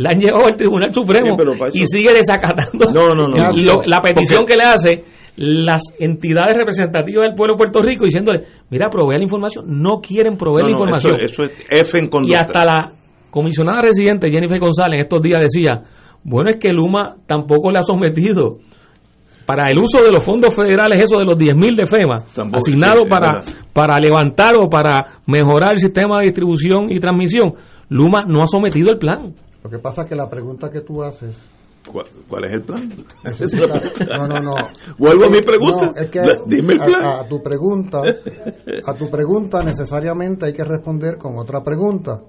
La han llevado al Tribunal Supremo Sí, y sigue desacatando No, no, no. lo- la petición Porque- que le hace las entidades representativas del pueblo de Puerto Rico diciéndole, mira, provee la información. No quieren proveer No, la no, información. Eso, eso es F en Y conducta. hasta la comisionada residente Jennifer González en estos días decía, bueno, es que Luma tampoco le ha sometido para el uso de los fondos federales, eso de los 10 mil de FEMA, Tampoco, asignados para, para levantar o para mejorar el sistema de distribución y transmisión. Luma no ha sometido el plan. Lo que pasa es que la pregunta que tú haces ¿Cuál, cuál es el plan? no, no, no. Vuelvo a mi pregunta. No, es que Dime el a- plan. A, tu pregunta, a tu pregunta necesariamente hay que responder con otra pregunta.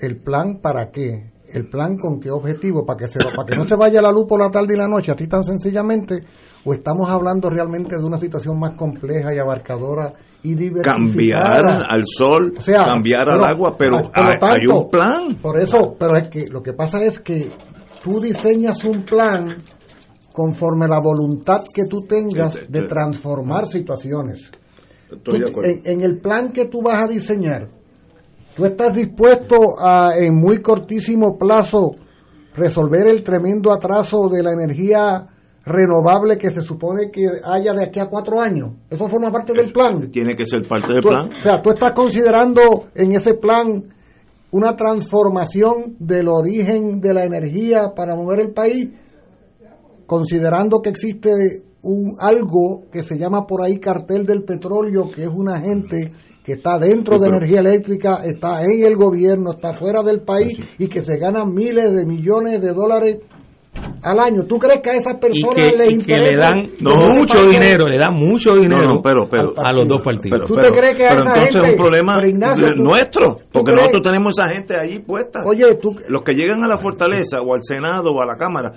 ¿El plan para qué? ¿El plan con qué objetivo? ¿Para que, se, para que no se vaya la luz por la tarde y la noche, así tan sencillamente? ¿O estamos hablando realmente de una situación más compleja y abarcadora y? Cambiar al sol, O sea, cambiar al agua, pero hay, un plan. Por eso, pero es que lo que pasa es que tú diseñas un plan conforme la voluntad que tú tengas Sí, sí, de transformar situaciones. Estoy Tú- de acuerdo. en, en el plan que tú vas a diseñar, tú estás dispuesto a en muy cortísimo plazo resolver el tremendo atraso de la energía renovable que se supone que haya de aquí a cuatro años. Eso forma parte del plan. Tiene que ser parte del Tú- plan. O sea, tú estás considerando en ese plan una transformación del origen de la energía para mover el país, considerando que existe un algo que se llama por ahí cartel del petróleo, que es una gente que está dentro Sí, de energía eléctrica, está en el gobierno, está fuera del país y que se ganan miles de millones de dólares al año. ¿Tú crees que a esas Y personas que, les y que le interesa dan No, mucho dinero, le dan mucho dinero No, no, pero- pero- a los dos partidos. Pero, ¿Tú te crees que a pero esa entonces gente- es un problema Ignacio, de- tú- nuestro, porque nosotros tenemos esa gente allí puesta. Oye, tú, Los que llegan a la fortaleza o al Senado o a la Cámara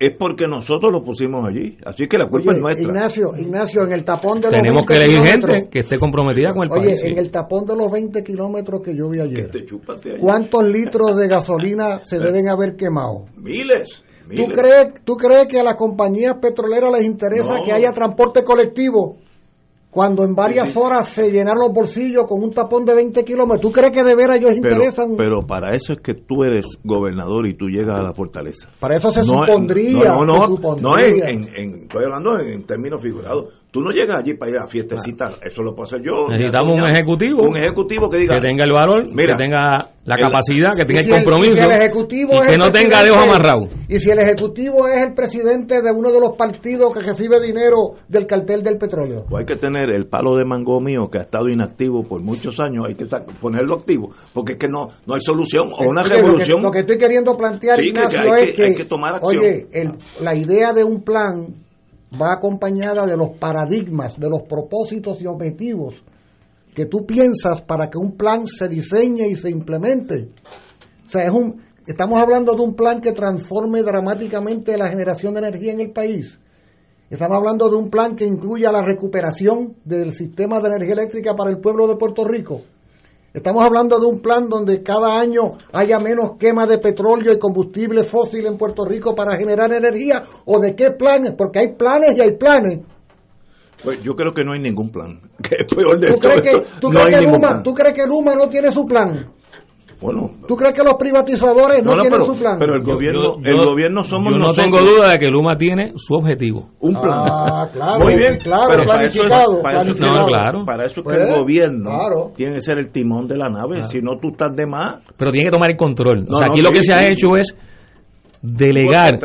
es porque nosotros los pusimos allí. Así que la culpa Oye, es nuestra. Ignacio, Ignacio, en el tapón de Tenemos los 20 que elegir kilómetros- gente que esté comprometida con el Oye, país. sí. en el tapón de los 20 kilómetros que yo vi ayer, Te ahí. ¿cuántos litros de gasolina se deben haber quemado? Miles. ¿Tú crees, ¿Tú crees que a las compañías petroleras les interesa No. que haya transporte colectivo cuando en varias horas se llenan los bolsillos con un tapón de 20 kilómetros? ¿Tú crees que de veras ellos pero, interesan? pero para eso es que tú eres gobernador y tú llegas a la fortaleza. Para eso se No, supondría. No, no, no, supondría. no en, en- en- estoy hablando en, términos figurados. Tú no llegas allí para ir a fiestecita, eso lo puedo hacer yo. Necesitamos un ejecutivo. Un ejecutivo que diga. que tenga el valor, Mira, que tenga la el- capacidad, que tenga el si el- compromiso y si el ejecutivo y es que el no tenga dedos amarrados. Y si el ejecutivo es el presidente de uno de los partidos que recibe dinero del cartel del petróleo. Pues hay que tener el palo de mango mío que ha estado inactivo por muchos años, hay que ponerlo activo, porque es que no no hay solución o una Oye, lo que- revolución. Lo que, estoy queriendo plantear, Sí, Ignacio, que hay es que- que, hay que tomar acción. oye, el- la idea de un plan va acompañada de los paradigmas, de los propósitos y objetivos que tú piensas para que un plan se diseñe y se implemente. O sea, es un, estamos hablando de un plan que transforme dramáticamente la generación de energía en el país. Estamos hablando de un plan que incluya la recuperación del sistema de energía eléctrica para el pueblo de Puerto Rico. Estamos hablando de un plan donde cada año haya menos quema de petróleo y combustible fósil en Puerto Rico para generar energía. ¿O de qué planes? Porque hay planes y hay planes. Pues yo creo que no hay ningún plan. ¿Tú crees que, tú no crees hay que ningún Luma, plan. ¿Tú crees que Luma no tiene su plan? Bueno, ¿Tú crees que los privatizadores no, tienen pero, su plan? pero el gobierno, yo- el yo- gobierno somos Yo no nosotros. tengo duda de que Luma tiene su objetivo. Un plan. Ah, claro, Muy bien, claro, pero para eso es- planificado, para eso es que- No, claro. Para eso es que Pues, el gobierno claro. tiene que ser el timón de la nave. Si no, tú estás de más. Pero tiene que tomar el control. No, o sea, no, aquí lo sí, que se ha sí. hecho es delegar,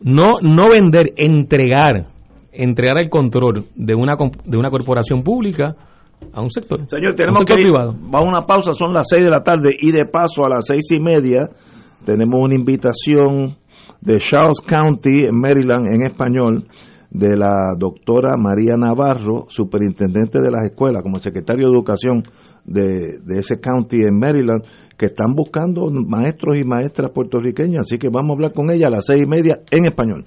no, no vender, entregar, entregar el control de una, de una corporación pública a un sector. Señor, tenemos sector que ir. privado. Vamos a una pausa, son las 6 de la tarde y de paso a las seis y media tenemos una invitación de Charles County en Maryland en español de la doctora María Navarro, superintendente de las escuelas, como secretario de educación de, de ese county en Maryland, que están buscando maestros y maestras puertorriqueños, así que vamos a hablar con ella a las seis y media en español.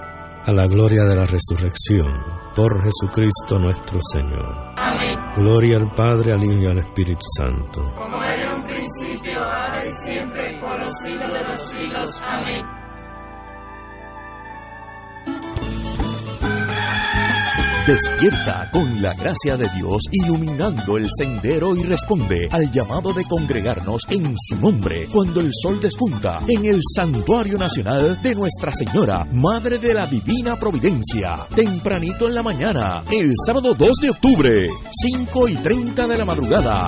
a la gloria de la resurrección, por Jesucristo nuestro Señor. Amén. Gloria al Padre, al Hijo y al Espíritu Santo. Como era en un principio, ahora y siempre, Despierta con la gracia de Dios iluminando el sendero y responde al llamado de congregarnos en su nombre cuando el sol despunta en el Santuario Nacional de Nuestra Señora, Madre de la Divina Providencia, tempranito en la mañana, el sábado 2 de octubre, 5 y 30 de la madrugada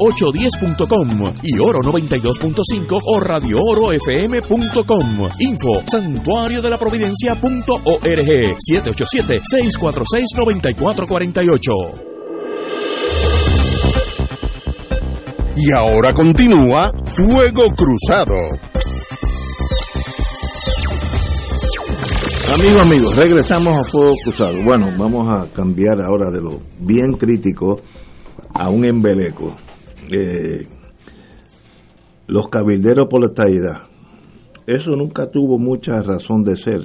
810.com y Oro 92.5 o Radio Oro FM.com. Info santuario de la providencia.org 787-646-9448. Y ahora continúa Fuego Cruzado. Amigos, amigos, regresamos a Fuego Cruzado. Bueno, vamos a cambiar ahora de lo bien crítico a un embeleco. Eh, los cabilderos por la estadidad. Eso nunca tuvo mucha razón de ser,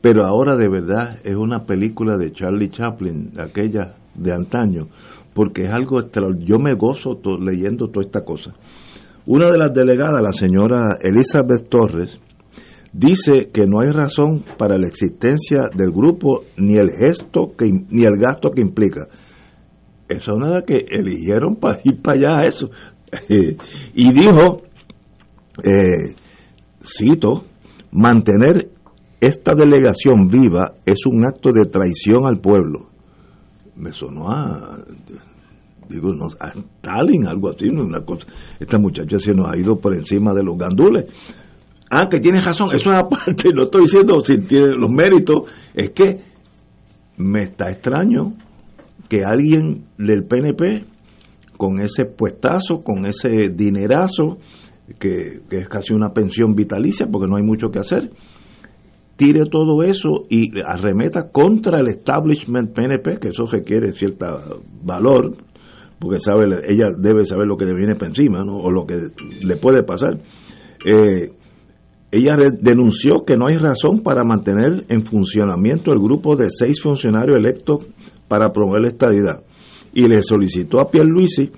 pero ahora de verdad es una película de Charlie Chaplin, aquella de antaño, porque es algo extraordinario. Yo me gozo leyendo toda esta cosa. Una de las delegadas, la señora Elizabeth Torres, dice que no hay razón para la existencia del grupo ni el gesto que, ni el gasto que implica. Eso nada que eligieron para ir para allá eso. y dijo, eh, cito, mantener esta delegación viva es un acto de traición al pueblo. Me sonó a, digo, no, a Stalin, algo así, una cosa. Esta muchacha se nos ha ido por encima de los gandules. Ah, que tienes razón, eso es aparte, no estoy diciendo si tiene los méritos, es que me está extraño que alguien del PNP, con ese puestazo, con ese dinerazo, que, es casi una pensión vitalicia, porque no hay mucho que hacer, tire todo eso y arremeta contra el establishment PNP, que eso requiere cierto valor, porque sabe ella debe saber lo que le viene para encima, ¿no? o lo que le puede pasar. Eh, ella denunció que no hay razón para mantener en funcionamiento el grupo de seis funcionarios electos para promover la estadidad y le solicitó a Pierluisi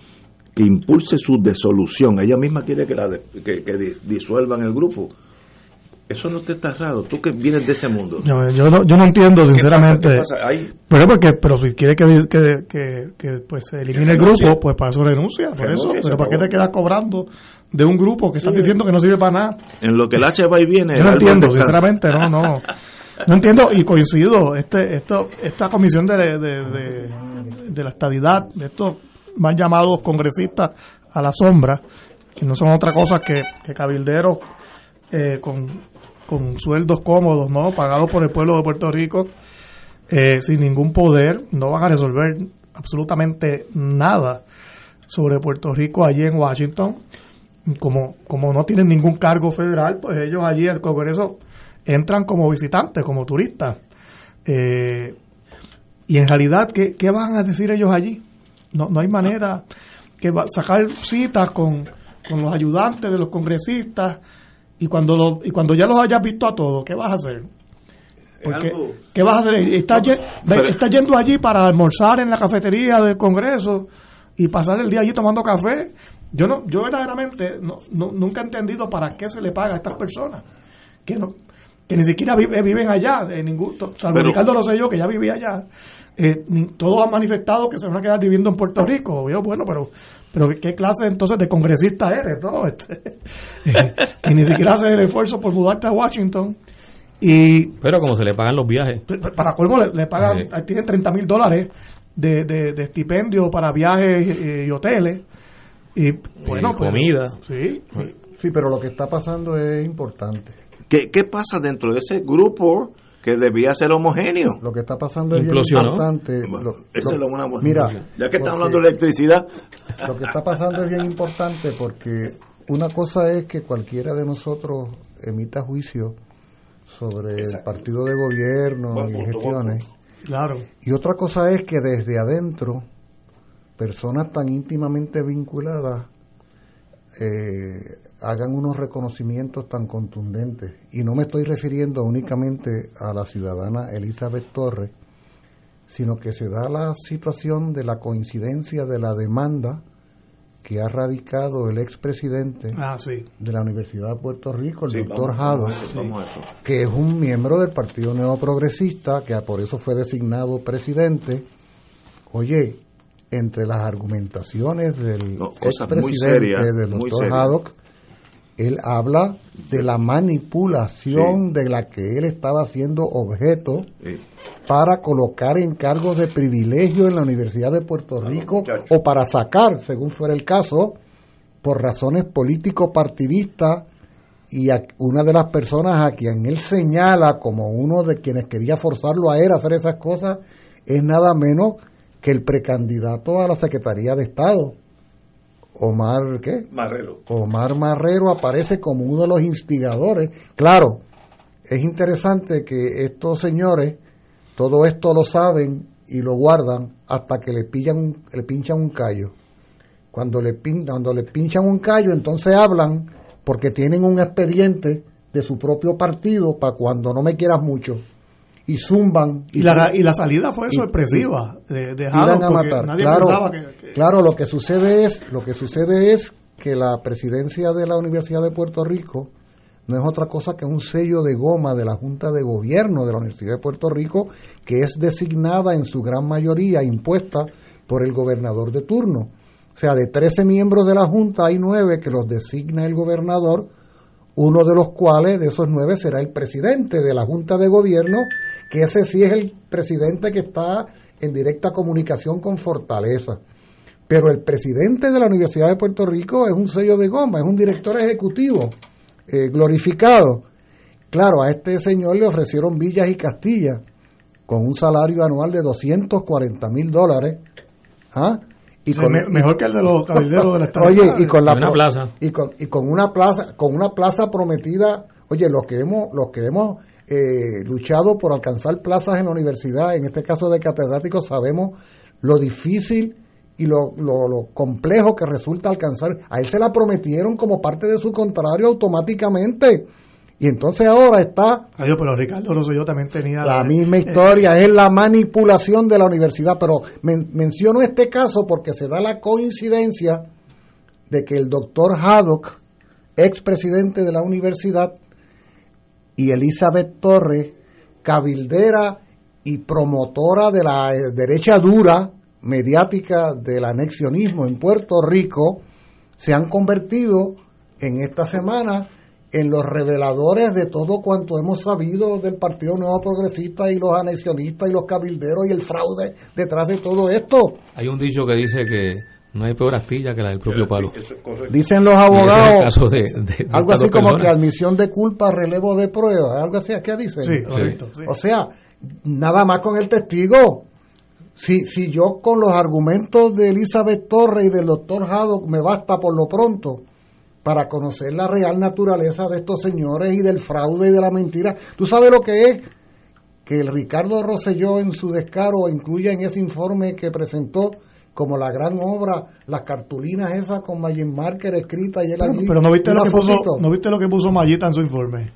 que impulse su disolución. Ella misma quiere que, la de- que, que di- disuelvan el grupo. Eso no te está raro, tú que vienes de ese mundo. Yo, yo no, yo no entiendo, ¿Qué sinceramente. pasa? ¿Qué pasa? Ahí- Pero, porque, pero si quiere que, que, que, que, pues, se elimine el grupo, pues para eso renuncia. Por eso. Pero ¿para qué te quedas cobrando de un grupo que estás diciendo que no sirve para nada? En lo que el H va y viene. Yo no entiendo, sinceramente, no, no. No entiendo y coincido. Este, esto, esta comisión de, de, de, la estadidad, de estos más llamados congresistas a la sombra, que no son otra cosa que, cabilderos eh, con, con sueldos cómodos, ¿no? Pagados por el pueblo de Puerto Rico, eh, sin ningún poder, no van a resolver absolutamente nada sobre Puerto Rico allí en Washington. Como, como no tienen ningún cargo federal, pues ellos allí al Congreso entran como visitantes, como turistas. Eh, y en realidad, ¿qué, qué van a decir ellos allí? No, no hay manera que va, sacar citas con, con los ayudantes de los congresistas y cuando lo- y cuando ya los hayas visto a todos, ¿qué vas a hacer? Porque, ¿Qué vas a hacer? ¿Estás, ye- pero- estás yendo allí para almorzar en la cafetería del Congreso y pasar el día allí tomando café? Yo no, yo verdaderamente no, no- nunca he entendido para qué se le paga a estas personas que no que ni siquiera vive- viven allá, de ningún, to- salvo Pero- Ricardo lo sé yo que ya vivía allá. Eh, ni- todos han manifestado que se van a quedar viviendo en Puerto Rico. Yo, bueno, pero pero ¿qué clase entonces de congresista eres? no Este, y ni siquiera haces el esfuerzo por mudarte a Washington. Y Pero como se le pagan los viajes. para colmo le, le pagan, Sí. tienen 30 mil dólares de, de, de estipendio para viajes eh, y hoteles. Y bueno, pues, comida. Sí. Sí, pero lo que está pasando es importante. ¿Qué, ¿Qué pasa dentro de ese grupo que debía ser homogéneo? Lo que está pasando es importante. Bueno, Lo- es una mira, ya que estamos hablando de electricidad, Lo que está pasando es bien importante porque una cosa es que cualquiera de nosotros emita juicio sobre el partido de gobierno y punto, gestiones. Claro. Y otra cosa es que desde adentro, personas tan íntimamente vinculadas eh, hagan unos reconocimientos tan contundentes. Y no me estoy refiriendo únicamente a la ciudadana Elizabeth Torres, sino que se da la situación de la coincidencia de la demanda que ha radicado el expresidente Ah, sí. de la Universidad de Puerto Rico, el Sí, doctor Jado, que es un miembro del Partido Neoprogresista, que por eso fue designado presidente. Oye, entre las argumentaciones del No, cosas muy expresidente serias, del doctor. Haddock, él habla de la manipulación de la que él estaba siendo objeto Sí. para colocar en cargos de privilegio en la Universidad de Puerto Rico o para sacar, según fuera el caso, por razones político-partidistas y a- una de las personas a quien él señala como uno de quienes quería forzarlo a él a hacer esas cosas es nada menos que el precandidato a la Secretaría de Estado, Omar, ¿qué? Marrero. Omar Marrero aparece como uno de los instigadores. Claro, es interesante que estos señores todo esto lo saben y lo guardan hasta que le pillan le pinchan un callo. Cuando le pin- cuando le pinchan un callo, entonces hablan porque tienen un expediente de su propio partido para cuando no me quieras mucho y zumban Y la, y la salida fue y- sorpresiva de, de Haddock, a matar. nadie Claro, pensaba que, que- claro, lo que sucede es, lo que sucede es que la presidencia de la Universidad de Puerto Rico no es otra cosa que un sello de goma de la Junta de Gobierno de la Universidad de Puerto Rico que es designada en su gran mayoría impuesta por el gobernador de turno. O sea, de 13 miembros de la Junta hay nueve que los designa el gobernador, uno de los cuales de esos nueve será el presidente de la Junta de Gobierno, que ese sí es el presidente que está en directa comunicación con Fortaleza. Pero el presidente de la Universidad de Puerto Rico es un sello de goma, es un director ejecutivo eh, glorificado. Claro, a este señor le ofrecieron villas y castillas con un salario anual de 240 mil dólares. ¿Ah? Y me- mejor que el de los cabilderos de la estadía. Oye, y con la Y una plaza. y con, y con una plaza, con una plaza prometida, oye, los que hemos, los que hemos eh, luchado por alcanzar plazas en la universidad, en este caso de catedráticos, sabemos lo difícil y lo, lo, lo complejo que resulta alcanzar. A él se la prometieron como parte de su contrario automáticamente. Y entonces ahora está Adiós, pero Ricardo Rosselló también tenía... la misma historia, es la manipulación de la universidad, pero men- menciono este caso porque se da la coincidencia de que el doctor Haddock, expresidente de la universidad, y Elizabeth Torres, cabildera y promotora de la eh, derecha dura mediática del anexionismo en Puerto Rico, se han convertido en esta semana en los reveladores de todo cuanto hemos sabido del Partido Nuevo Progresista y los anexionistas y los cabilderos y el fraude detrás de todo esto. Hay un dicho que dice que no hay peor astilla que la del propio palo. Dicen los abogados, caso de- de- de algo así como que admisión de culpa, relevo de prueba, algo así, ¿qué dicen? Sí, correcto, sí. O sea, nada más con el testigo. Si, si yo con los argumentos de Elizabeth Torres y del doctor Haddock me basta por lo pronto para conocer la real naturaleza de estos señores y del fraude y de la mentira, ¿tú sabes lo que es? Que el Ricardo Rosselló en su descaro incluye en ese informe que presentó como la gran obra, las cartulinas esas con Magic Marker escrita y él allí. Pero no viste, lo que puso, no viste lo que puso Mayita en su informe.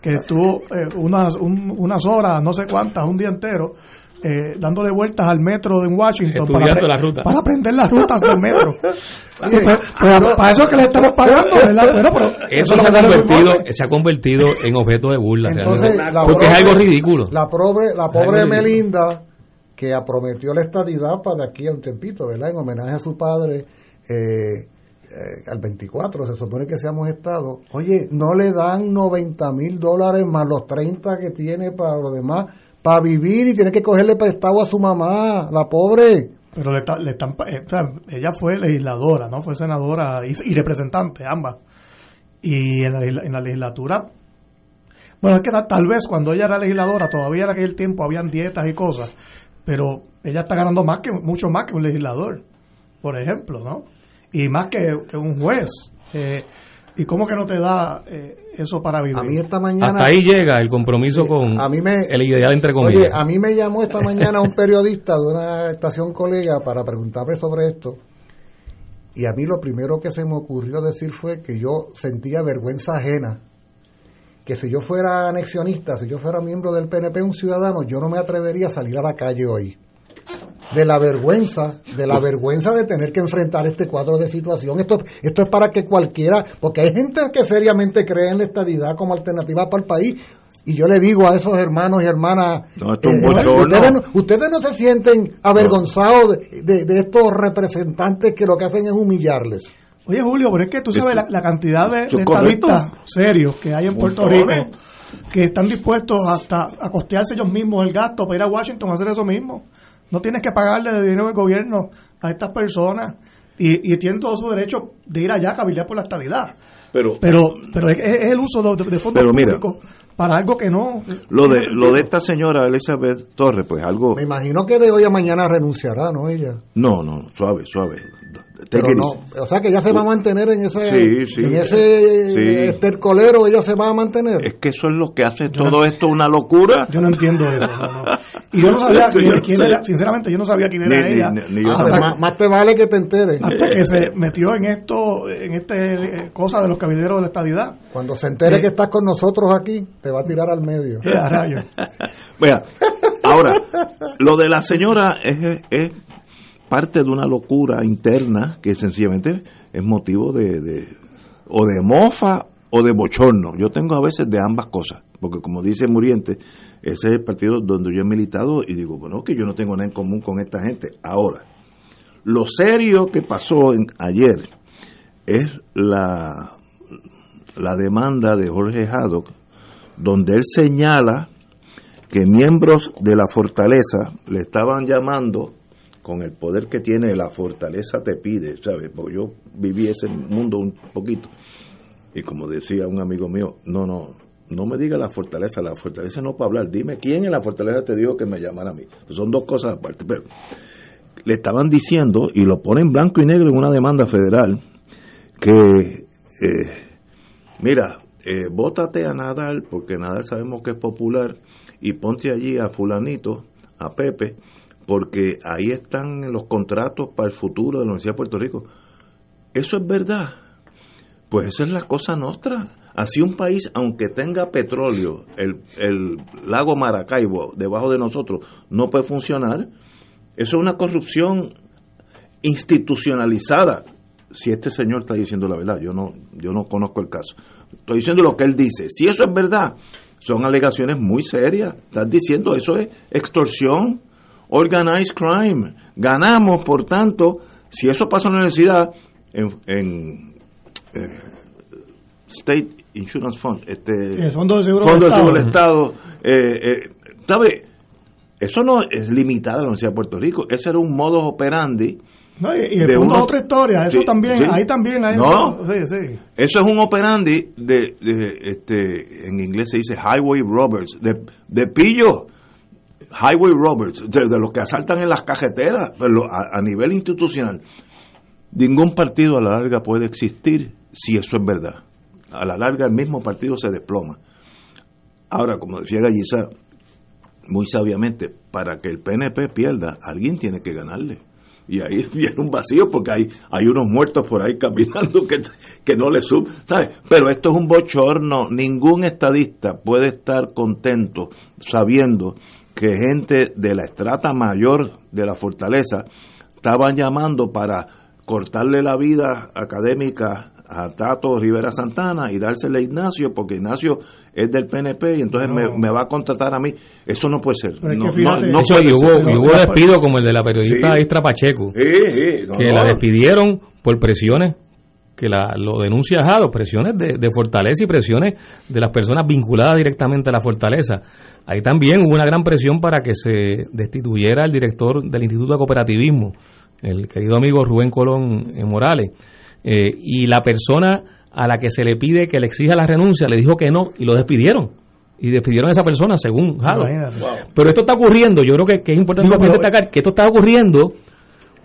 Que estuvo eh, unas, un- unas horas, no sé cuántas, un día entero, eh, dándole vueltas al metro de Washington Estudiando apre- la ruta. para aprender las rutas del metro. Oye, Pero- pero para eso es que le estamos pagando, ¿verdad? Bueno, pero Eso es se ha, convertido, se ha convertido en objeto de burla. Entonces, realmente. la porque es algo ridículo. La pobre, la pobre ridículo. Melinda, que prometió la estadidad para de aquí a un tempito, ¿verdad? En homenaje a su padre, eh, eh, al 24, se supone que seamos Estado. Oye, no le dan 90 mil dólares más los 30 que tiene para lo demás, para vivir y tiene que cogerle prestado a su mamá, la pobre. Pero le, le están, eh, o sea, ella fue legisladora, ¿no? Fue senadora y, representante, ambas. Y en la, en la legislatura, bueno, es que tal, tal vez cuando ella era legisladora, todavía en aquel tiempo habían dietas y cosas, pero ella está ganando más que mucho más que un legislador, por ejemplo, ¿no? Y más que, que un juez. Eh, ¿Y cómo que no te da eh, eso para vivir? A mí esta mañana... Hasta ahí llega el compromiso con a mí me- el ideal entre comillas. Oye, a mí me llamó esta mañana un periodista de una estación colega para preguntarme sobre esto. Y a mí lo primero que se me ocurrió decir fue que yo sentía vergüenza ajena. Que si yo fuera anexionista, si yo fuera miembro del PNP, un ciudadano, yo no me atrevería a salir a la calle hoy. De la vergüenza, de la vergüenza de tener que enfrentar este cuadro de situación. Esto, esto es para que cualquiera, porque hay gente que seriamente cree en la estadidad como alternativa para el país. Y yo le digo a esos hermanos y hermanas, No, eh, ustedes, no, ustedes no se sienten avergonzados de, de- de estos representantes que lo que hacen es humillarles. Oye, Julio, pero es que tú sabes la, la cantidad de, de estadistas serios que hay en Puerto. Rico que están dispuestos hasta a costearse ellos mismos el gasto para ir a Washington a hacer eso mismo. No tienes que pagarle de dinero del gobierno a estas personas y, y tienen todo su derecho de ir allá a cabildear por la estabilidad. Pero, Pero, pero es, es el uso de, de fondos Pero mira. públicos para algo que no. lo de lo de esta señora Elizabeth Torres, pues algo. Me imagino que de hoy a mañana renunciará, ¿no? Ella. No, no, suave, suave. Pero no, o sea que ella se va a mantener en ese, Sí, sí. en ese Sí. estercolero, ella se va a mantener. Es que eso es lo que hace todo esto una locura. Yo no entiendo eso. no, no. Y yo no sabía quién, quién era, sinceramente, yo no sabía quién era Ni- ella. ni- ni yo hasta, tampoco. más, te vale que te enteres. hasta que se metió en esto, en este eh, cosa de los cabilderos de la estadidad. Cuando se entere Eh. que estás con nosotros aquí, te va a tirar al medio. Eh, a rayos. Vea, ahora, lo de la señora es, es parte de una locura interna que sencillamente es motivo de, de- o de mofa o de bochorno. Yo tengo a veces de ambas cosas, porque como dice Muriente, ese es el partido donde yo he militado y digo, bueno, que yo no tengo nada en común con esta gente. Ahora, lo serio que pasó en- ayer es la, la demanda de Jorge Haddock, donde él señala que miembros de la fortaleza le estaban llamando con el poder que tiene la fortaleza te pide, ¿sabes? Porque yo viví ese mundo un poquito. Y como decía un amigo mío, no, no, no me diga la fortaleza, la fortaleza no para hablar, dime quién en la fortaleza te dijo que me llamara a mí. Son dos cosas aparte, pero le estaban diciendo, y lo ponen blanco y negro en una demanda federal, que, eh, mira, eh, bótate a Nadal, porque Nadal sabemos que es popular, y ponte allí a fulanito, a Pepe, porque ahí están los contratos para el futuro de la Universidad de Puerto Rico. Eso es verdad. Pues esa es la cosa nuestra. Así un país, aunque tenga petróleo, el, el lago Maracaibo debajo de nosotros, no puede funcionar. Eso es una corrupción institucionalizada. Si este señor está diciendo la verdad, yo no, yo no conozco el caso. Estoy diciendo lo que él dice. Si eso es verdad, son alegaciones muy serias. Estás diciendo eso es extorsión, organized crime. Ganamos, por tanto, si eso pasa en la universidad, en, en eh, State Insurance Fund, este, El Fondo de Seguro Fondo del Seguro Estado. Eh, eh, ¿sabe? Eso no es limitado a la Universidad de Puerto Rico. Ese era un modus operandi. No, y, y el de fondo unos- es otra historia, eso también, ahí también hay No. sí, sí. Eso es un operandi de, de, este, en inglés se dice highway robbers, de, de pillo, highway robbers, de, de los que asaltan en las cajeteras, pero a, nivel institucional. Ningún partido a la larga puede existir si eso es verdad. A la larga el mismo partido se desploma. Ahora, como decía Gallisa, muy sabiamente, para que el PNP pierda, alguien tiene que ganarle. Y ahí viene un vacío porque hay, hay unos muertos por ahí caminando que, que no le sub, ¿sabes? Pero esto es un bochorno. Ningún estadista puede estar contento sabiendo que gente de la estrata mayor de la fortaleza estaban llamando para cortarle la vida académica a Tato Rivera Santana y dársela a Ignacio porque Ignacio es del PNP y entonces me, me va a contratar a mí. Eso no puede ser. Pero es no, que no- no puede y hubo, ser. y hubo despido como el de la periodista Sí. Istra Pacheco, Sí, sí, no, que no. la despidieron por presiones que la, lo denuncia Jado, presiones de, de fortaleza y presiones de las personas vinculadas directamente a la fortaleza. Ahí también hubo una gran presión para que se destituyera el director del Instituto de Cooperativismo, el querido amigo Rubén Colón eh, Morales. Eh, y la persona a la que se le pide que le exija la renuncia le dijo que no y lo despidieron. Y despidieron a esa persona según Jado. Pero esto está ocurriendo, yo creo que, que es importante pero- destacar que esto está ocurriendo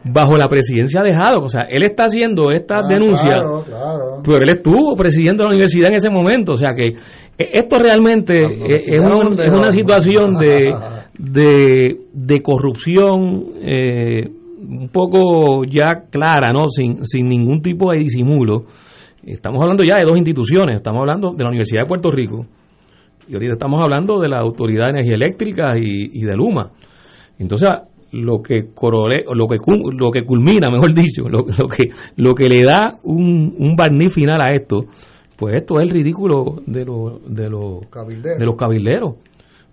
bajo la presidencia de Jado. O sea, él está haciendo estas Ah, denuncias, Claro, claro. pero él estuvo presidiendo la universidad en ese momento. O sea que eh, esto realmente eh, es, un- una situación de, de, de corrupción eh, un poco ya clara, ¿no? Sin, sin ningún tipo de disimulo. Estamos hablando ya de dos instituciones. Estamos hablando de la Universidad de Puerto Rico y ahorita estamos hablando de la Autoridad de Energía Eléctrica y, y de Luma. Entonces, lo que corole- lo que lo que culmina, mejor dicho, lo, lo que lo que le da un, un barniz final a esto, pues esto es el ridículo de los de los Cabilderos. de los cabilderos.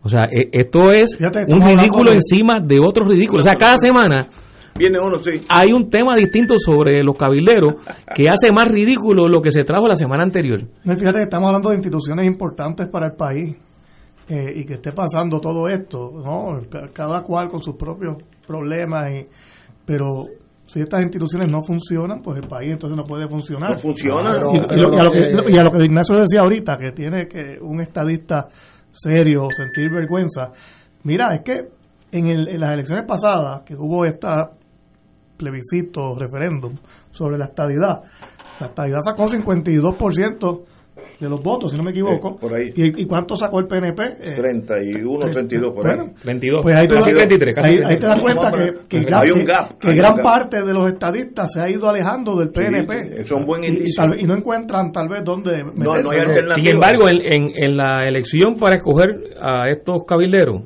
O sea, e- esto es Fíjate, un ridículo de- encima de otro ridículo. O sea, cada semana Viene uno, sí. hay un tema distinto sobre los cabilderos que hace más ridículo lo que se trajo la semana anterior. No, fíjate que estamos hablando de instituciones importantes para el país eh, y que esté pasando todo esto, ¿no? Ca- Cada cual con sus propios problemas, y, pero si estas instituciones no funcionan, pues el país entonces no puede funcionar. No funciona. Pero- y, y pero lo, y a lo que, lo que- y a lo que Ignacio decía ahorita, que tiene que un estadista serio sentir vergüenza. Mira, es que en, el- en las elecciones pasadas, que hubo esta plebiscito, referéndum sobre la estadidad, la estadidad sacó 52% de los votos, si no me equivoco. Eh, por ahí. ¿Y, y cuánto sacó el PNP? Eh, 31, 32 por ahí. bueno, 22. pues ahí, te, casi das- 33, casi ahí- 33. ahí te das cuenta que, que Hay gran, un gap, que hay un gran gap. parte de los estadistas se ha ido alejando del PNP. Sí, eso es un buen Y- y, tal no encuentran tal vez dónde meterse. no hay alternativa. Sin embargo, en, en, en la elección para escoger a estos cabilderos eh,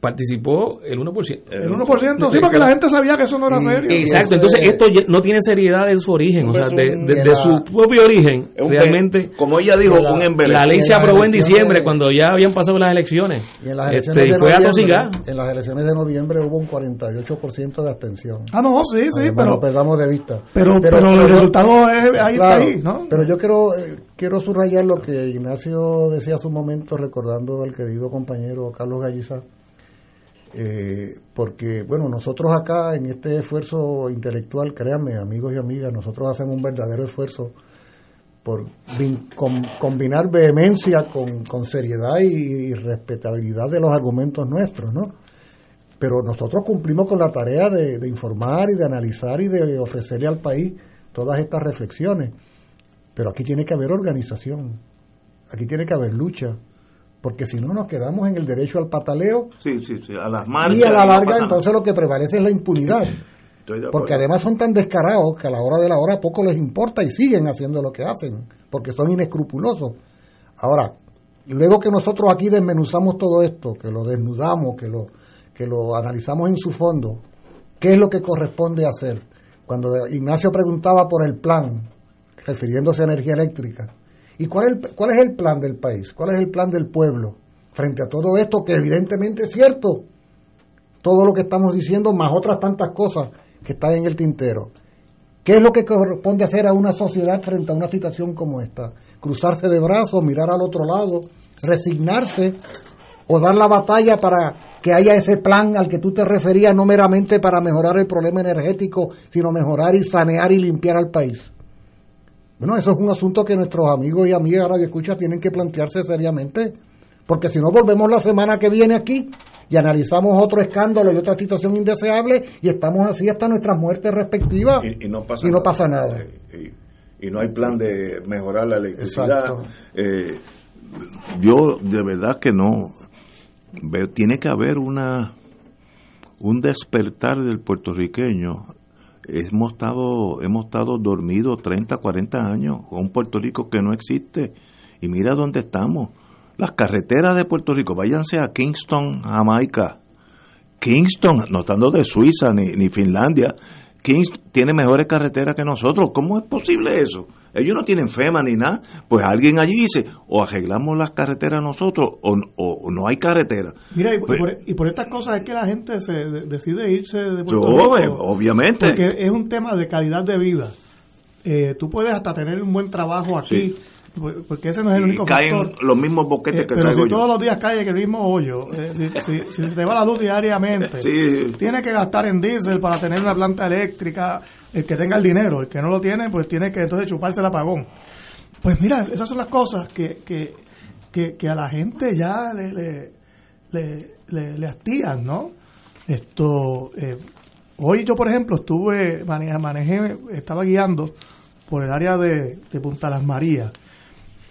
participó el 1%. El 1%, sí, porque la gente sabía que eso no era Y- serio. Exacto, entonces esto no tiene seriedad en su origen, o sea, Es de, de- de de su propio origen, realmente como ella dijo, de la- un embele. la ley se aprobó en diciembre cuando ya habían pasado las elecciones. Y en las Este, elecciones y de fue a noviembre, tosigar. en las elecciones de noviembre hubo un 48% de abstención. Ah, no, sí, sí, Además, pero, no perdamos de vista. pero, pero, el resultado es ahí está Claro, ahí, ¿no? Pero yo quiero eh, quiero subrayar lo que Ignacio decía hace un momento, recordando al querido compañero Carlos Galliza, eh, porque, bueno, nosotros acá en este esfuerzo intelectual, créanme, amigos y amigas, nosotros hacemos un verdadero esfuerzo por combinar vehemencia con, con seriedad y, y respetabilidad de los argumentos nuestros, ¿no? Pero nosotros cumplimos con la tarea de, de informar y de analizar y de ofrecerle al país todas estas reflexiones. Pero aquí tiene que haber organización, aquí tiene que haber lucha, porque si no nos quedamos en el derecho al pataleo Sí, sí, sí, a las marchas. y a la larga entonces lo que prevalece es la impunidad. Porque además son tan descarados que a la hora de la hora poco les importa y siguen haciendo lo que hacen, porque son inescrupulosos. Ahora, luego que nosotros aquí desmenuzamos todo esto, que lo desnudamos, que lo, que lo analizamos en su fondo, ¿qué es lo que corresponde hacer? Cuando Ignacio preguntaba por el plan, refiriéndose a energía eléctrica, ¿y cuál es, el, cuál es el plan del país? ¿Cuál es el plan del pueblo? Frente a todo esto, que evidentemente es cierto, todo lo que estamos diciendo, más otras tantas cosas que están en el tintero. ¿Qué es lo que corresponde hacer a una sociedad frente a una situación como esta? Cruzarse de brazos, mirar al otro lado, resignarse o dar la batalla para que haya ese plan al que tú te referías, no meramente para mejorar el problema energético, sino mejorar y sanear y limpiar al país. Bueno, eso es un asunto que nuestros amigos y amigas de escucha tienen que plantearse seriamente, porque si no volvemos la semana que viene aquí y analizamos otro escándalo y otra situación indeseable y estamos así hasta nuestras muertes respectivas y, no pasa y no nada. pasa nada. Y, y no hay plan de mejorar la electricidad. Eh, yo de verdad que no tiene que haber una un despertar del puertorriqueño hemos estado hemos estado dormidos 30 40 años con Puerto Rico que no existe. Y mira dónde estamos. Las carreteras de Puerto Rico váyanse a Kingston Jamaica. Kingston no estando de Suiza ni, ni Finlandia. Kingston tiene mejores carreteras que nosotros. ¿cómo es posible eso? Ellos no tienen FEMA ni nada, pues alguien allí dice, o arreglamos las carreteras nosotros o, o no hay carretera. Mira, y, Pues- por, y por estas cosas es que la gente se de- decide irse de Puerto Yo, Rico. eh, obviamente. Porque es un tema de calidad de vida. Eh, tú puedes hasta tener un buen trabajo aquí, porque ese no es el único caen factor. los mismos boquetes Eh, que pero traigo si yo. todos los días cae en el mismo hoyo, eh, si, si, si se te va la luz diariamente, Sí. tiene que gastar en diésel para tener una planta eléctrica, el que tenga el dinero, el que no lo tiene, pues tiene que entonces chuparse el apagón. Pues mira, esas son las cosas que, que, que, que a la gente ya le, le, le, le- le hastían, ¿no? Esto, eh, hoy yo, por ejemplo, estuve, mane- manejé, estaba guiando por el área de, de Punta Las Marías.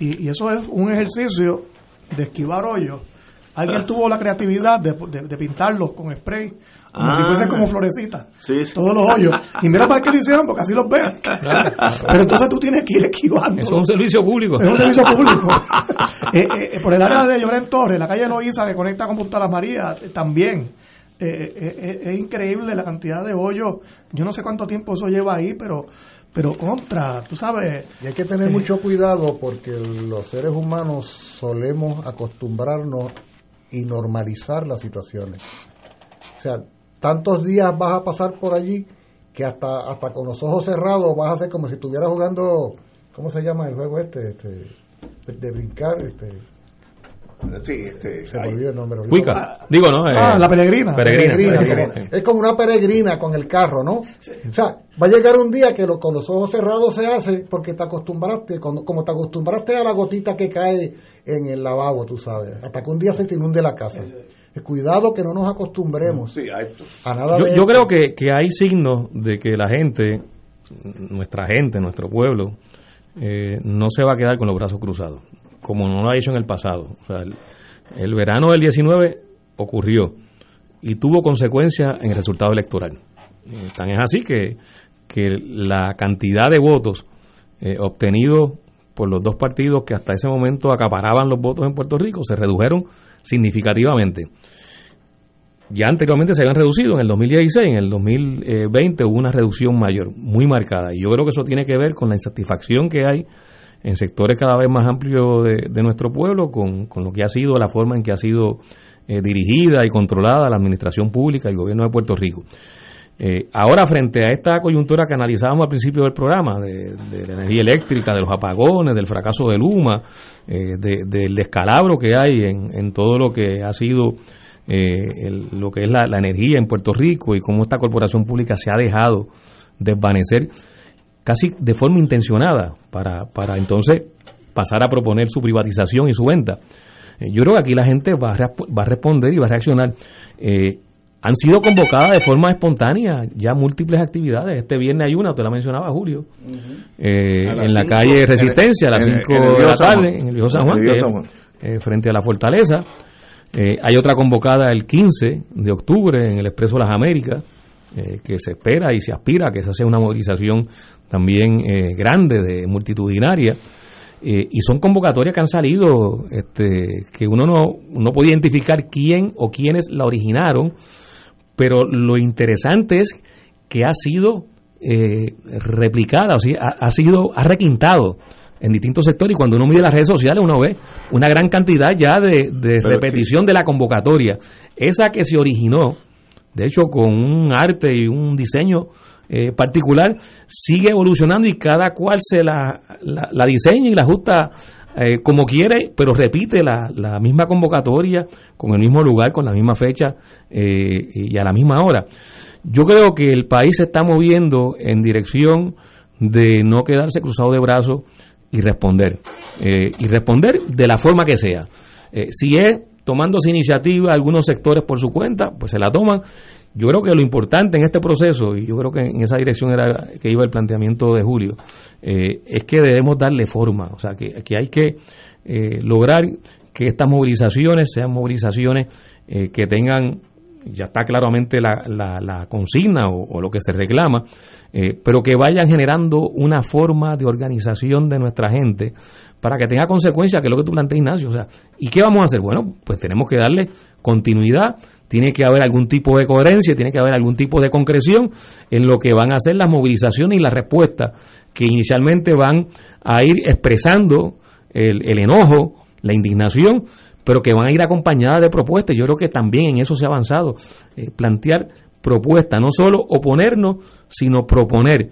Y, y eso es un ejercicio de esquivar hoyos. Alguien Ah. tuvo la creatividad de, de- de pintarlos con spray, como si Ah. fuesen como florecitas, Sí, sí. todos los hoyos. Y mira para qué lo hicieron, porque así los ven. Pero entonces tú tienes que ir esquivando. Eso es un servicio público. Es un servicio público. Eh, eh, por el área de Llorén Torres, la calle Loíza que conecta con Punta Las Marías, eh, también. Eh, eh, eh, es increíble la cantidad de hoyos. Yo no sé cuánto tiempo eso lleva ahí, pero pero contra, tú sabes. Y hay que tener mucho cuidado porque los seres humanos solemos acostumbrarnos y normalizar las situaciones. O sea, tantos días vas a pasar por allí que hasta hasta con los ojos cerrados vas a hacer como si estuvieras jugando, ¿cómo se llama el juego este? este de brincar, este, Sí, este, se me olvidó el nombre. Cuica. Digo, ¿no? Eh, Ah, la peregrina. Peregrina. Peregrina, peregrina. como- es como una peregrina con el carro, ¿no? O sea, va a llegar un día que lo- con los ojos cerrados se hace porque te acostumbraste, como te acostumbraste a la gotita que cae en el lavabo, tú sabes, hasta que un día se te inunde la casa. Eh, Cuidado que no nos acostumbremos Sí, a esto. a nada Yo, de yo esto. creo que, que hay signos de que la gente, nuestra gente, nuestro pueblo, eh, no se va a quedar con los brazos cruzados, como no lo ha hecho en el pasado. O sea, el, verano del 19 ocurrió y tuvo consecuencias en el resultado electoral. Eh, tan es así que, que la cantidad de votos eh, obtenidos por los dos partidos que hasta ese momento acaparaban los votos en Puerto Rico se redujeron significativamente ya anteriormente se habían reducido en el 2016, en el 2020 hubo una reducción mayor, muy marcada. Y yo creo que eso tiene que ver con la insatisfacción que hay en sectores cada vez más amplios de, de nuestro pueblo con, con lo que ha sido la forma en que ha sido eh, dirigida y controlada la administración pública y el gobierno de Puerto Rico. Eh, ahora, frente a esta coyuntura que analizábamos al principio del programa, de, de la energía eléctrica, de los apagones, del fracaso de Luma, eh, de- del descalabro que hay en, en todo lo que ha sido eh, el- lo que es la, la energía en Puerto Rico y cómo esta corporación pública se ha dejado desvanecer casi de forma intencionada para, para entonces pasar a proponer su privatización y su venta. Eh, yo creo que aquí la gente va a, va a responder y va a reaccionar. Eh, han sido convocadas de forma espontánea ya múltiples actividades. Este viernes hay una, te la mencionaba Julio, eh, en la cinco, calle en- Resistencia a las en el- 5 en el de la tarde, en el Viejo San Juan, el San eh, frente a la fortaleza. Eh, hay otra convocada el 15 de octubre en el Expreso Las Américas, eh, que se espera y se aspira a que esa sea una movilización también eh, grande, de multitudinaria. Eh, y son convocatorias que han salido, este, que uno no, no puede identificar quién o quiénes la originaron, pero lo interesante es que ha sido eh, replicada, o sea, ha, ha, sido, ha requintado en distintos sectores y cuando uno mide las redes sociales uno ve una gran cantidad ya de, de repetición de la convocatoria. Esa que se originó, de hecho con un arte y un diseño eh, particular, sigue evolucionando y cada cual se la, la, la diseña y la ajusta eh, como quiere, pero repite la, la, misma convocatoria, con el mismo lugar, con la misma fecha eh, y a la misma hora. Yo creo que el país se está moviendo en dirección de no quedarse cruzado de brazos y responder. Eh, y responder de la forma que sea. Eh, si es tomándose iniciativa algunos sectores por su cuenta, pues se la toman. Yo creo que lo importante en este proceso, y yo creo que en esa dirección era que iba el planteamiento de Julio, eh, es que debemos darle forma, o sea, que, que hay que eh, lograr que estas movilizaciones sean movilizaciones eh, que tengan, ya está claramente la, la, consigna o, lo que se reclama, pero que vayan generando una forma de organización de nuestra gente para que tenga consecuencias, que es lo que tú planteas, Ignacio. O sea, ¿y qué vamos a hacer? Bueno, pues tenemos que darle continuidad, tiene que haber algún tipo de coherencia, tiene que haber algún tipo de concreción en lo que van a ser las movilizaciones y las respuestas que inicialmente van a ir expresando el, enojo, la indignación, pero que van a ir acompañadas de propuestas. Yo creo que también en eso se ha avanzado. Eh, plantear propuestas, no solo oponernos, sino proponer.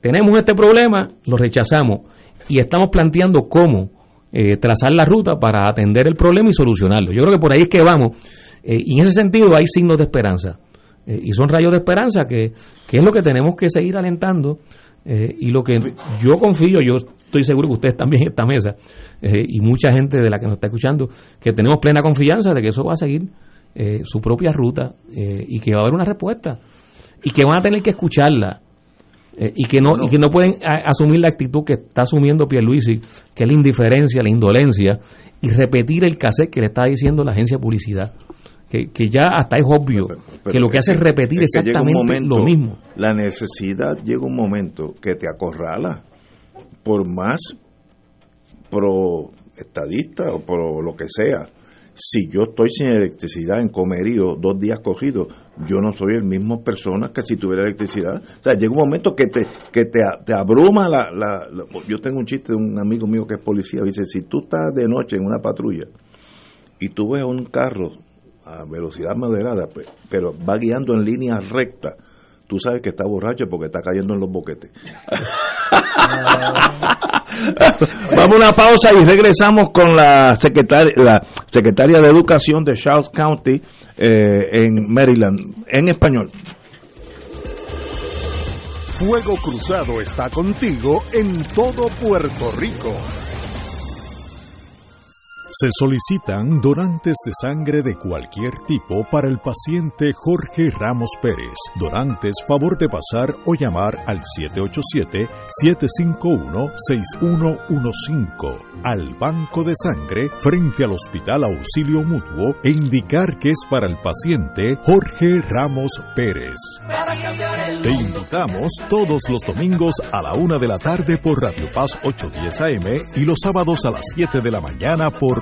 Tenemos este problema, lo rechazamos y estamos planteando cómo eh, trazar la ruta para atender el problema y solucionarlo. Yo creo que por ahí es que vamos. Eh, y en ese sentido hay signos de esperanza. Eh, y son rayos de esperanza que, que, es lo que tenemos que seguir alentando. Eh, y lo que yo confío, yo estoy seguro que ustedes también en esta mesa y mucha gente de la que nos está escuchando, que tenemos plena confianza de que eso va a seguir su propia ruta y que va a haber una respuesta y que van a tener que escucharla y que no y que no pueden asumir la actitud que está asumiendo Pierluisi, que es la indiferencia, la indolencia y repetir el cassette que le está diciendo la agencia de publicidad. Que, que ya hasta es obvio pero, pero, que lo que hace es repetir es exactamente momento, lo mismo. La necesidad llega un momento que te acorrala por más pro estadista o por lo que sea si yo estoy sin electricidad en Comerío dos días cogidos, yo no soy el mismo persona que si tuviera electricidad. O sea, llega un momento que te, que te, te abruma la, la, la, Yo tengo un chiste de un amigo mío que es policía, dice, si tú estás de noche en una patrulla y tú ves un carro a velocidad moderada, pues, pero va guiando en línea recta, tú sabes que está borracho porque está cayendo en los boquetes. Vamos a una pausa y regresamos con la secretaria, la secretaria de Educación de Charles County eh, en Maryland, en español. Fuego Cruzado está contigo en todo Puerto Rico. Se solicitan donantes de sangre de cualquier tipo para el paciente Jorge Ramos Pérez. Donantes, favor de pasar o llamar al 787-751-6115 al Banco de Sangre frente al Hospital Auxilio Mutuo e indicar que es para el paciente Jorge Ramos Pérez. Te invitamos todos los domingos a la una de la tarde por Radio Paz 810 AM y los sábados a las 7 de la mañana por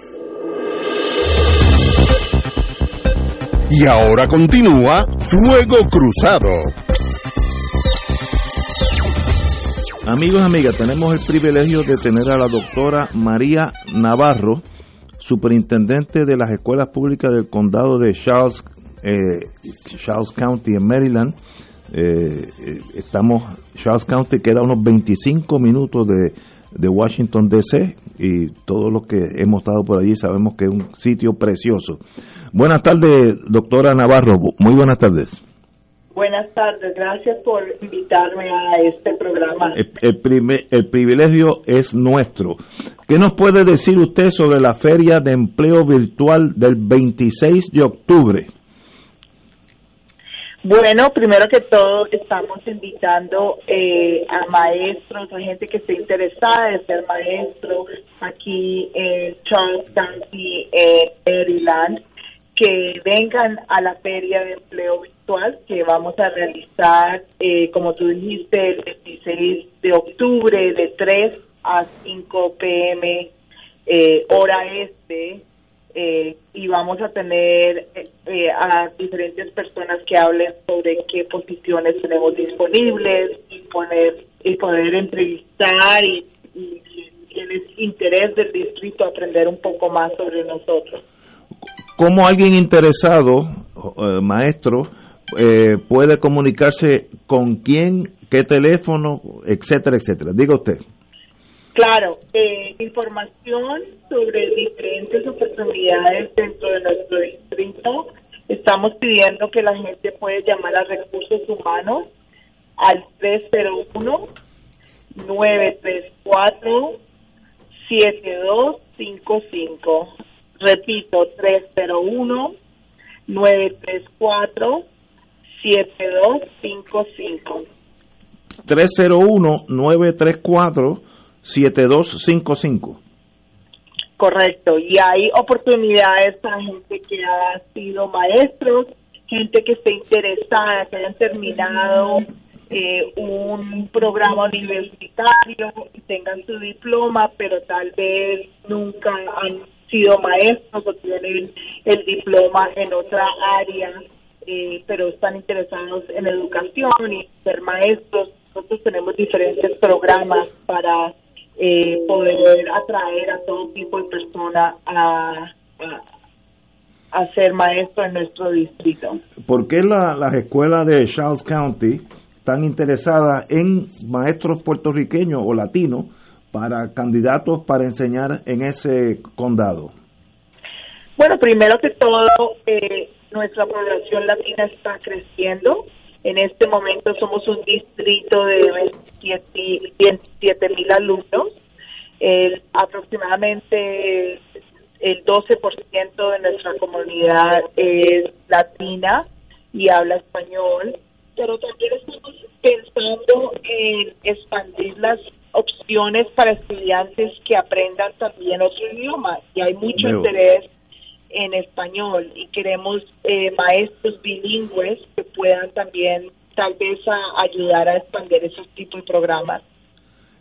Y ahora continúa Fuego Cruzado. Amigos amigas, tenemos el privilegio de tener a la doctora María Navarro, superintendente de las escuelas públicas del condado de Charles, eh, Charles County en Maryland. Eh, eh, estamos, Charles County queda unos 25 minutos de, de Washington DC y todos los que hemos estado por allí sabemos que es un sitio precioso. Buenas tardes, doctora Navarro. Muy buenas tardes. Buenas tardes, gracias por invitarme a este programa. El, el primer- el privilegio es nuestro. ¿Qué nos puede decir usted sobre la Feria de Empleo Virtual del 26 de octubre? Bueno, primero que todo estamos invitando eh, a maestros, a gente que esté interesada en ser maestro aquí en Charles County, Maryland, que vengan a la feria de empleo virtual que vamos a realizar, eh, como tú dijiste, el 26 de octubre de 3 a 5 pm eh, hora este eh, y vamos a tener eh, eh, a diferentes personas que hablen sobre qué posiciones tenemos disponibles y poner y poder entrevistar y, y tienes interés del distrito aprender un poco más sobre nosotros. ¿Cómo alguien interesado, eh, maestro, eh, puede comunicarse con quién, qué teléfono, etcétera, etcétera? Diga usted. Claro, eh, información sobre diferentes oportunidades dentro de nuestro distrito. Estamos pidiendo que la gente puede llamar a recursos humanos al 301-934-7255. Repito, 301-934-7255. 301-934-7255. Correcto, y hay oportunidades para gente que ha sido maestros, gente que esté interesada, que hayan terminado eh, un programa universitario y tengan su diploma, pero tal vez nunca han sido maestros o tienen el diploma en otra área, eh, pero están interesados en educación y ser maestros. Nosotros tenemos diferentes programas para eh, poder atraer a todo tipo de personas a, a, a ser maestro en nuestro distrito. ¿Por qué la- las escuelas de Charles County están interesadas en maestros puertorriqueños o latinos para candidatos para enseñar en ese condado? Bueno, primero que todo, eh, nuestra población latina está creciendo. En este momento somos un distrito de 27 mil alumnos. El- aproximadamente el 12% de nuestra comunidad es latina y habla español, pero también estamos pensando en expandir las opciones para estudiantes que aprendan también otro idioma y hay mucho interés en español y queremos eh, maestros bilingües que puedan también tal vez a- ayudar a expandir esos tipos de programas.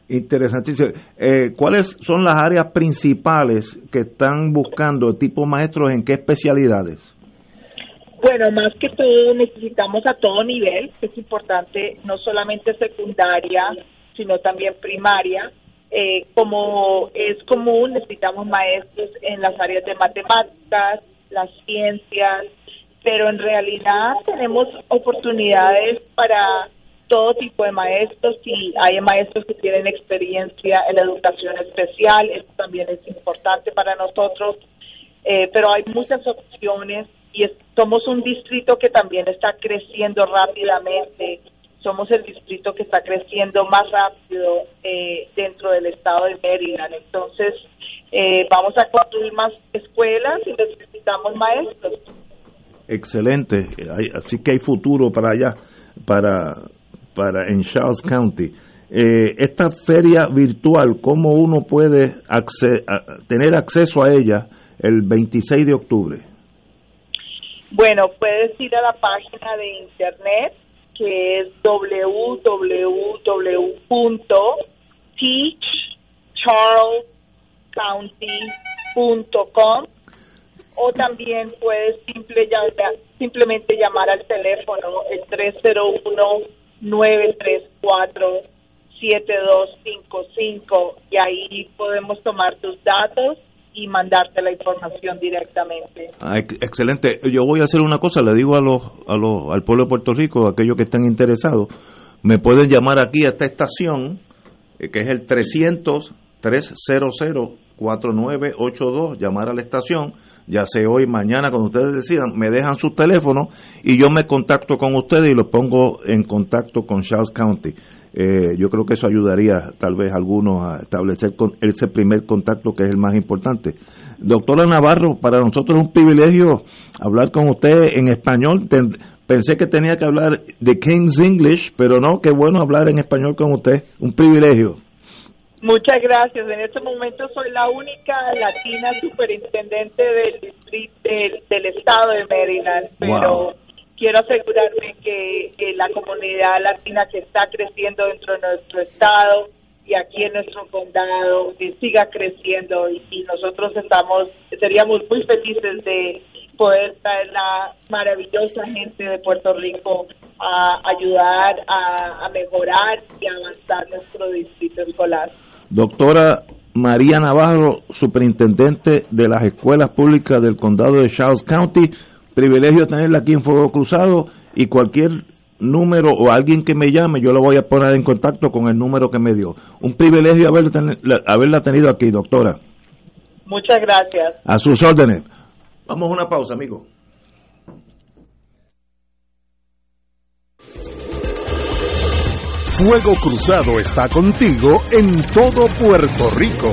Interesantísimo. Eh, ¿Cuáles son las áreas principales que están buscando tipo maestros en qué especialidades? Bueno, más que todo necesitamos a todo nivel, es importante no solamente secundaria, sino también primaria. Eh, como es común, necesitamos maestros en las áreas de matemáticas, las ciencias, pero en realidad tenemos oportunidades para todo tipo de maestros y hay maestros que tienen experiencia en la educación especial, eso también es importante para nosotros, Eh, pero hay muchas opciones y somos un distrito que también está creciendo rápidamente, somos el distrito que está creciendo más rápido eh, dentro del estado de Maryland, entonces eh, vamos a construir más escuelas y necesitamos maestros. excelente, hay- así que hay futuro para allá, para, para en Charles County. Eh, esta feria virtual, ¿cómo uno puede acce- tener acceso a ella el 26 de octubre? Bueno, puedes ir a la página de internet que es www.teachcharlescounty.com o también puedes simplemente llamar al teléfono el 301-934-7255 y ahí podemos tomar tus datos y mandarte la información directamente. Ah, ex- excelente. Yo voy a hacer una cosa, le digo a los, a los, al pueblo de Puerto Rico, a aquellos que están interesados, me pueden llamar aquí a esta estación, eh, que es el 300-300-4982, llamar a la estación, ya sea hoy, mañana, cuando ustedes decidan, me dejan sus teléfonos y yo me contacto con ustedes y los pongo en contacto con Charles County. Eh, yo creo que eso ayudaría tal vez a algunos a establecer con ese primer contacto que es el más importante. Doctora Navarro, para nosotros es un privilegio hablar con usted en español. Ten- pensé que tenía que hablar de King's English, pero no, qué bueno hablar en español con usted. Un privilegio. Muchas gracias. En este momento soy la única latina superintendente del del, del estado de Maryland, pero Wow. Quiero asegurarme que, la comunidad latina que está creciendo dentro de nuestro estado y aquí en nuestro condado que siga creciendo y, y nosotros estamos seríamos muy felices de poder traer la maravillosa gente de Puerto Rico a ayudar a, a mejorar y avanzar nuestro distrito escolar. Doctora María Navarro, superintendente de las escuelas públicas del condado de Charles County. Privilegio tenerla aquí en Fuego Cruzado y cualquier número o alguien que me llame, yo lo voy a poner en contacto con el número que me dio. Un privilegio haberla, ten- haberla tenido aquí, doctora. Muchas gracias. A sus órdenes. Vamos a una pausa, amigo. Fuego Cruzado está contigo en todo Puerto Rico.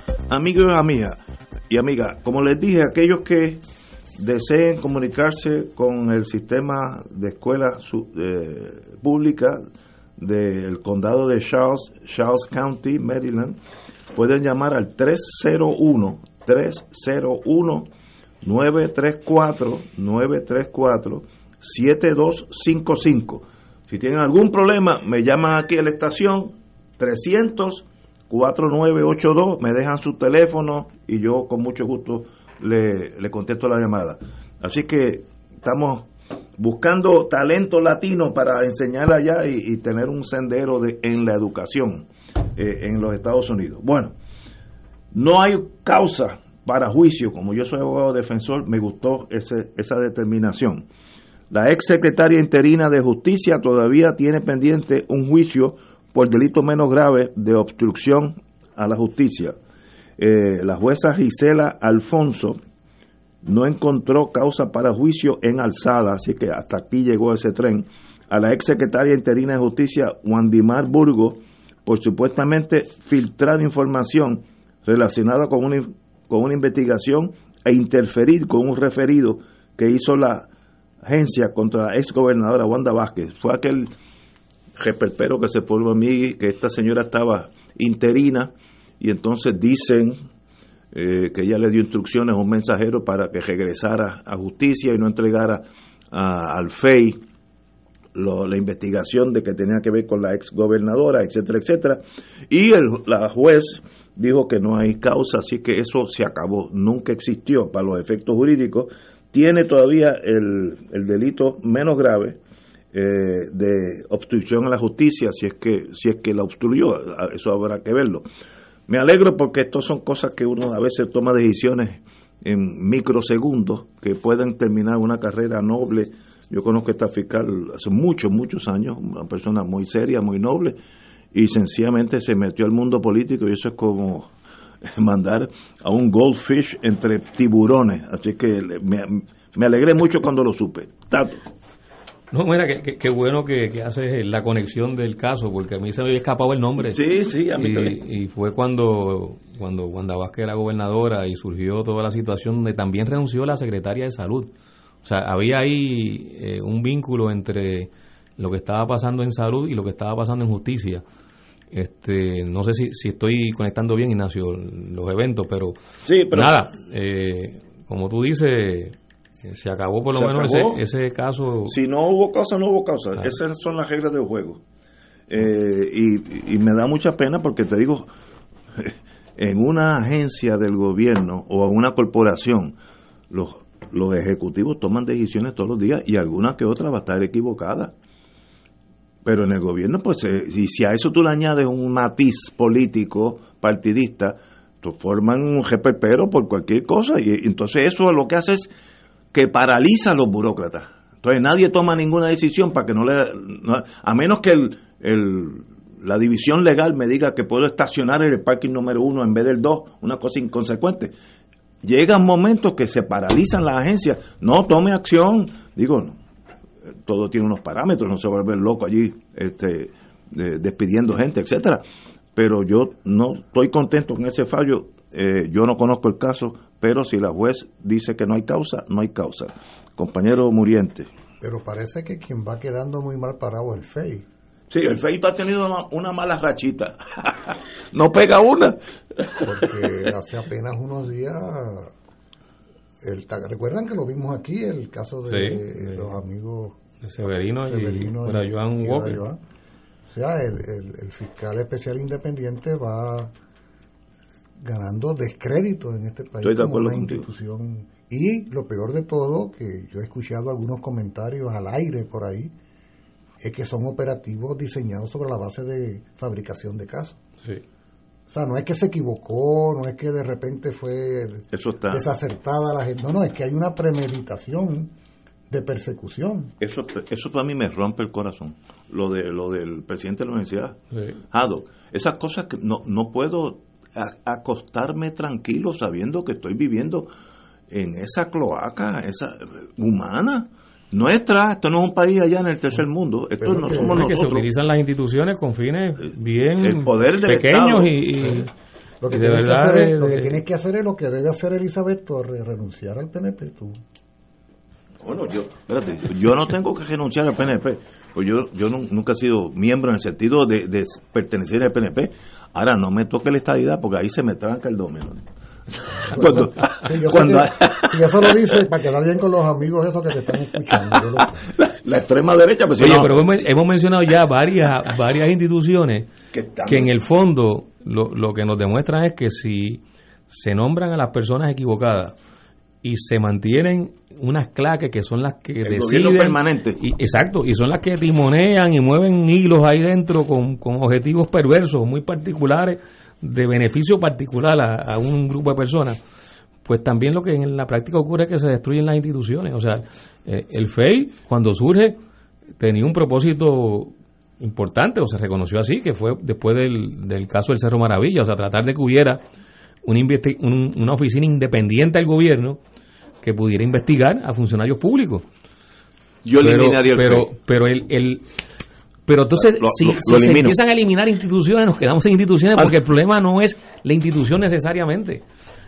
amigos y amigas. Y como les dije, aquellos que deseen comunicarse con el sistema de escuela eh, pública del condado de Charles, Charles County, Maryland, pueden llamar al 301 301 934 934 7255. Si tienen algún problema, me llaman aquí a la estación 300 4982, me dejan su teléfono y yo con mucho gusto le, le contesto la llamada. Así que estamos buscando talento latino para enseñar allá y, tener un sendero de, en la educación eh, en los Estados Unidos. Bueno, no hay causa para juicio, como yo soy abogado defensor, me gustó ese, esa determinación. La ex secretaria interina de Justicia todavía tiene pendiente un juicio por delito menos grave de obstrucción a la justicia. Eh, la jueza Gisela Alfonso no encontró causa para juicio en alzada, así que hasta aquí llegó ese tren. A la ex secretaria interina de Justicia, Wandimar Burgo, por supuestamente filtrar información relacionada con una, con una investigación e interferir con un referido que hizo la agencia contra la ex gobernadora Wanda Vázquez. Fue aquel reperpero que se puso a mí, que esta señora estaba interina y entonces dicen eh, que ella le dio instrucciones a un mensajero para que regresara a justicia y no entregara al FEI la investigación de que tenía que ver con la ex gobernadora, etcétera, etcétera. Y el, la juez dijo que no hay causa, así que eso se acabó, nunca existió para los efectos jurídicos. Tiene todavía el, el delito menos grave, eh, de obstrucción a la justicia si es que si es que la obstruyó eso habrá que verlo. Me alegro porque estas son cosas que uno a veces toma decisiones en microsegundos que pueden terminar una carrera noble. Yo conozco a esta fiscal hace muchos muchos años una persona muy seria muy noble y sencillamente se metió al mundo político y eso es como mandar a un goldfish entre tiburones. Así que me, me alegré mucho cuando lo supe. Tato. No, mira, qué que, bueno que, que, haces la conexión del caso, porque a mí se me había escapado el nombre. Sí, sí, a mí y, también. Y fue cuando, cuando Wanda Vázquez era gobernadora y surgió toda la situación donde también renunció la secretaria de Salud. O sea, había ahí eh, un vínculo entre lo que estaba pasando en salud y lo que estaba pasando en justicia. Este, no sé si, si estoy conectando bien, Ignacio, los eventos, pero, sí, pero nada, eh, como tú dices, se acabó por lo Se menos acabó. ese, ese caso. Si no hubo causa, no hubo causa. Esas son las reglas del juego. Eh, y, y me da mucha pena porque te digo, en una agencia del gobierno o en una corporación, los, los ejecutivos toman decisiones todos los días y alguna que otra va a estar equivocada. Pero en el gobierno, pues, eh, y si a eso tú le añades un matiz político, partidista, tú forman un jeperpero por cualquier cosa y entonces eso lo que hace es que paraliza a los burócratas. Entonces nadie toma ninguna decisión para que no le... no- a menos que el, el- la división legal me diga que puedo estacionar en el parking número uno en vez del dos, una cosa inconsecuente. Llegan momentos que se paralizan las agencias. No, tome acción. Digo, todo tiene unos parámetros, no se volver loco allí este, de- despidiendo gente, etcétera. Pero yo no estoy contento con ese fallo. Eh, yo no conozco el caso, pero si la juez dice que no hay causa, no hay causa. Compañero Muriente. Pero parece que quien va quedando muy mal parado es el FEI. Sí, el FEIP ha tenido una, una mala rachita. no pega una. Porque hace apenas unos días. El, ¿Recuerdan que lo vimos aquí? El caso de, Sí, de sí. los amigos de Severino, Severino y para Joan Walker. Joan. O sea, el, el- el fiscal especial independiente va ganando descrédito en este país Estoy de como acuerdo una contigo. institución. Y lo peor de todo, que yo he escuchado algunos comentarios al aire por ahí, es que son operativos diseñados sobre la base de fabricación de casos. Sí. O sea, no es que se equivocó, no es que de repente fue Eso está. desacertada la gente. No, no, es que hay una premeditación de persecución. Eso, eso para mí me rompe el corazón. Lo de lo del presidente de la universidad, Sí. Haddock. Esas cosas que no, no puedo a- acostarme tranquilo sabiendo que estoy viviendo en esa cloaca, esa humana nuestra. Esto no es un país allá en el tercer mundo. Esto Pero no que- somos Es que se nosotros. utilizan las instituciones con fines bien El poder del pequeños Estado. y, y- Lo que, y de tienes que verdad hacer es, de- lo que tienes que hacer es lo que debe hacer Elizabeth Torres, renunciar al PNP. Tú. Bueno, yo, espérate, yo no tengo que renunciar al PNP. Pues yo, yo nu- nunca he sido miembro en el sentido de, de pertenecer al PNP. Ahora no me toque la estadidad porque ahí se me tranca el domino. cuando, Sí, yo sé cuando que- y eso lo dice para quedar bien con los amigos esos que te están escuchando. La extrema derecha, pues Oye, no, pero hemos, hemos mencionado ya varias, varias instituciones que están- que en el fondo lo, lo que nos demuestran es que si se nombran a las personas equivocadas y se mantienen unas claques que son las que El deciden permanente. y, exacto y son las que timonean y mueven hilos ahí dentro con, con objetivos perversos muy particulares de beneficio particular a, a un grupo de personas pues también lo que en la práctica ocurre es que se destruyen las instituciones o sea eh, el FEI cuando surge tenía un propósito importante o se reconoció así que fue después del, del caso del Cerro Maravilla o sea tratar de que hubiera una, una oficina independiente del gobierno que pudiera investigar a funcionarios públicos. Yo pero, eliminaría el pero, pero el, el- pero entonces Lo- si, lo- si lo se empiezan a eliminar instituciones nos quedamos sin instituciones Ah. porque el problema no es la institución necesariamente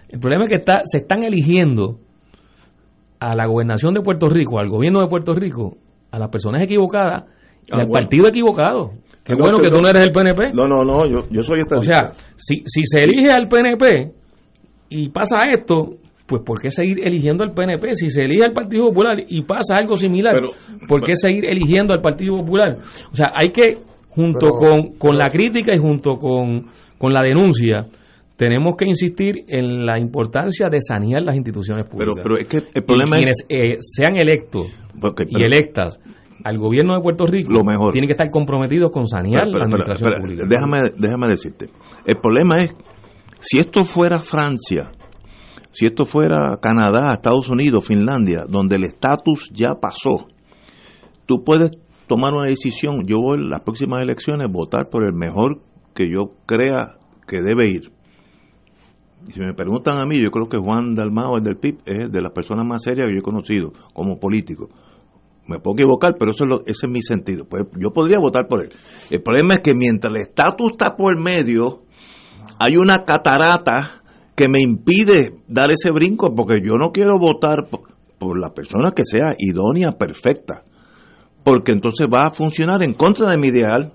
el problema es que está, se están eligiendo a la gobernación de Puerto Rico al gobierno de Puerto Rico a las personas equivocadas y Ah, al bueno. partido equivocado qué No, bueno que pero- tú no eres el PNP No, no, no, yo, yo soy o estadista. sea, si, si se elige al PNP y pasa esto, pues ¿por qué seguir eligiendo al PNP? Si se elige al Partido Popular y pasa algo similar, Pero- ¿por qué seguir eligiendo al Partido Popular? O sea, hay que, junto Pero- con, con la crítica y junto con, con la denuncia, tenemos que insistir en la importancia de sanear las instituciones pero, públicas. pero es que el Y problema quienes es... eh, sean electos y pero- electas al gobierno de Puerto Rico, Lo mejor. tienen que estar comprometidos con sanear Pero, la pero, administración pero, pública. déjame, déjame decirte. El problema es, si esto fuera Francia, si esto fuera Canadá, Estados Unidos, Finlandia, donde el estatus ya pasó, tú puedes tomar una decisión. Yo voy en las próximas elecciones votar por el mejor que yo crea que debe ir. Y si me preguntan a mí, yo creo que Juan Dalmao, el del PIB, es de las personas más serias que yo he conocido como político. Me puedo equivocar, pero eso es lo- ese es mi sentido. Pues yo podría votar por él. El problema es que mientras el estatus está por medio, hay una catarata que me impide dar ese brinco porque yo no quiero votar por, la persona que sea idónea, perfecta, porque entonces va a funcionar en contra de mi ideal.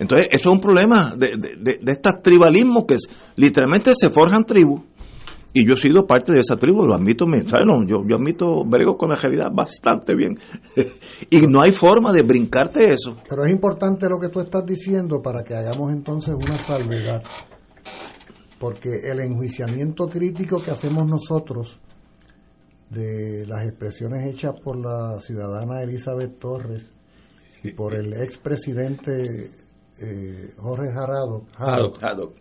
Entonces, eso es un problema de, de, de, de estos tribalismos que es- literalmente se forjan tribus. Y yo he sido parte de esa tribu, lo admito, ¿sabes? No, yo, yo admito, brego con la realidad bastante bien. y no hay forma de brincarte eso. Pero es importante lo que tú estás diciendo para que hagamos entonces una salvedad. Porque el enjuiciamiento crítico que hacemos nosotros de las expresiones hechas por la ciudadana Elizabeth Torres y por el expresidente eh, Jorge Jarado, Haddock.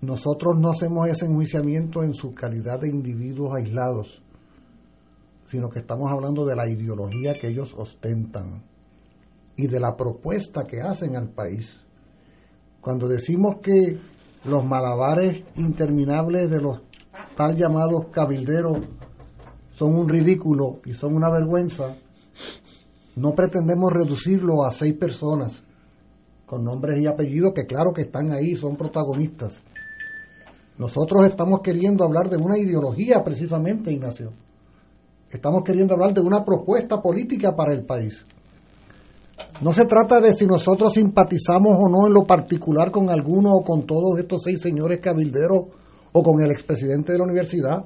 nosotros no hacemos ese enjuiciamiento en su calidad de individuos aislados, sino que estamos hablando de la ideología que ellos ostentan y de la propuesta que hacen al país. Cuando decimos que los malabares interminables de los tal llamados cabilderos son un ridículo y son una vergüenza, no pretendemos reducirlo a seis personas con nombres y apellidos que claro que están ahí, son protagonistas. Nosotros estamos queriendo hablar de una ideología precisamente, Ignacio. Estamos queriendo hablar de una propuesta política para el país. No se trata de si nosotros simpatizamos o no en lo particular con alguno o con todos estos seis señores cabilderos o con el expresidente de la universidad.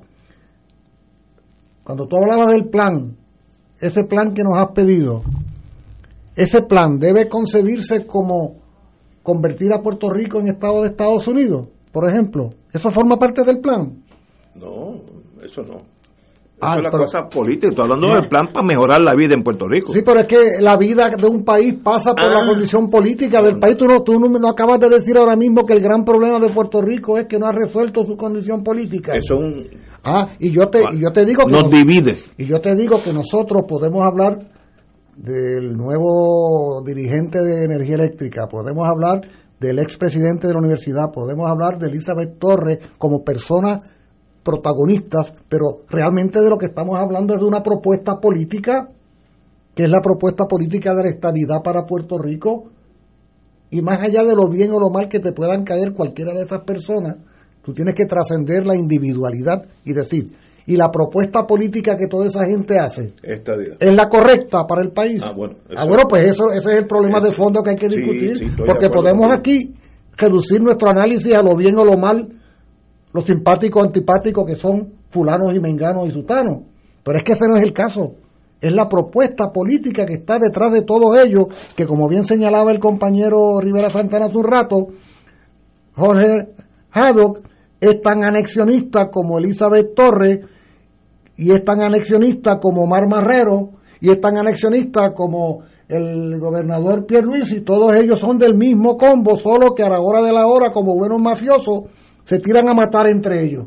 Cuando tú hablabas del plan, ese plan que nos has pedido, ese plan debe concebirse como convertir a Puerto Rico en Estado de Estados Unidos, por ejemplo. ¿Eso forma parte del plan? No, eso no. Ah, es la pero- cosa política. Estoy hablando del plan para mejorar la vida en Puerto Rico. Sí, pero es que la vida de un país pasa por la Ah. condición política del país. Tú no, tú no, no acabas de decir ahora mismo que el gran problema de Puerto Rico es que no ha resuelto su condición política. Eso es un... Ah, y yo te, y yo te digo que Nos nos- divide. y yo te digo que nosotros podemos hablar del nuevo dirigente de energía eléctrica, podemos hablar del expresidente de la universidad, podemos hablar de Elizabeth Torres como personas protagonistas, pero realmente de lo que estamos hablando es de una propuesta política, que es la propuesta política de la estadidad para Puerto Rico, y más allá de lo bien o lo mal que te puedan caer cualquiera de esas personas, tú tienes que trascender la individualidad y decir, y la propuesta política que toda esa gente hace Estadidad. es la correcta para el país. Ah, bueno, eso- Ah, bueno, pues eso, ese es el problema de fondo que hay que discutir, sí, porque podemos aquí reducir nuestro análisis a lo bien o lo mal, los simpáticos antipáticos que son fulanos y menganos y sutanos. Pero es que ese no es el caso. Es la propuesta política que está detrás de todo ello, que como bien señalaba el compañero Rivera Santana hace un rato, Jorge Haddock es tan anexionista como Elizabeth Torres y es tan anexionista como Omar Marrero y es tan anexionista como el gobernador Pierluisi y todos ellos son del mismo combo, solo que a la hora de la hora, como buenos mafiosos, se tiran a matar entre ellos.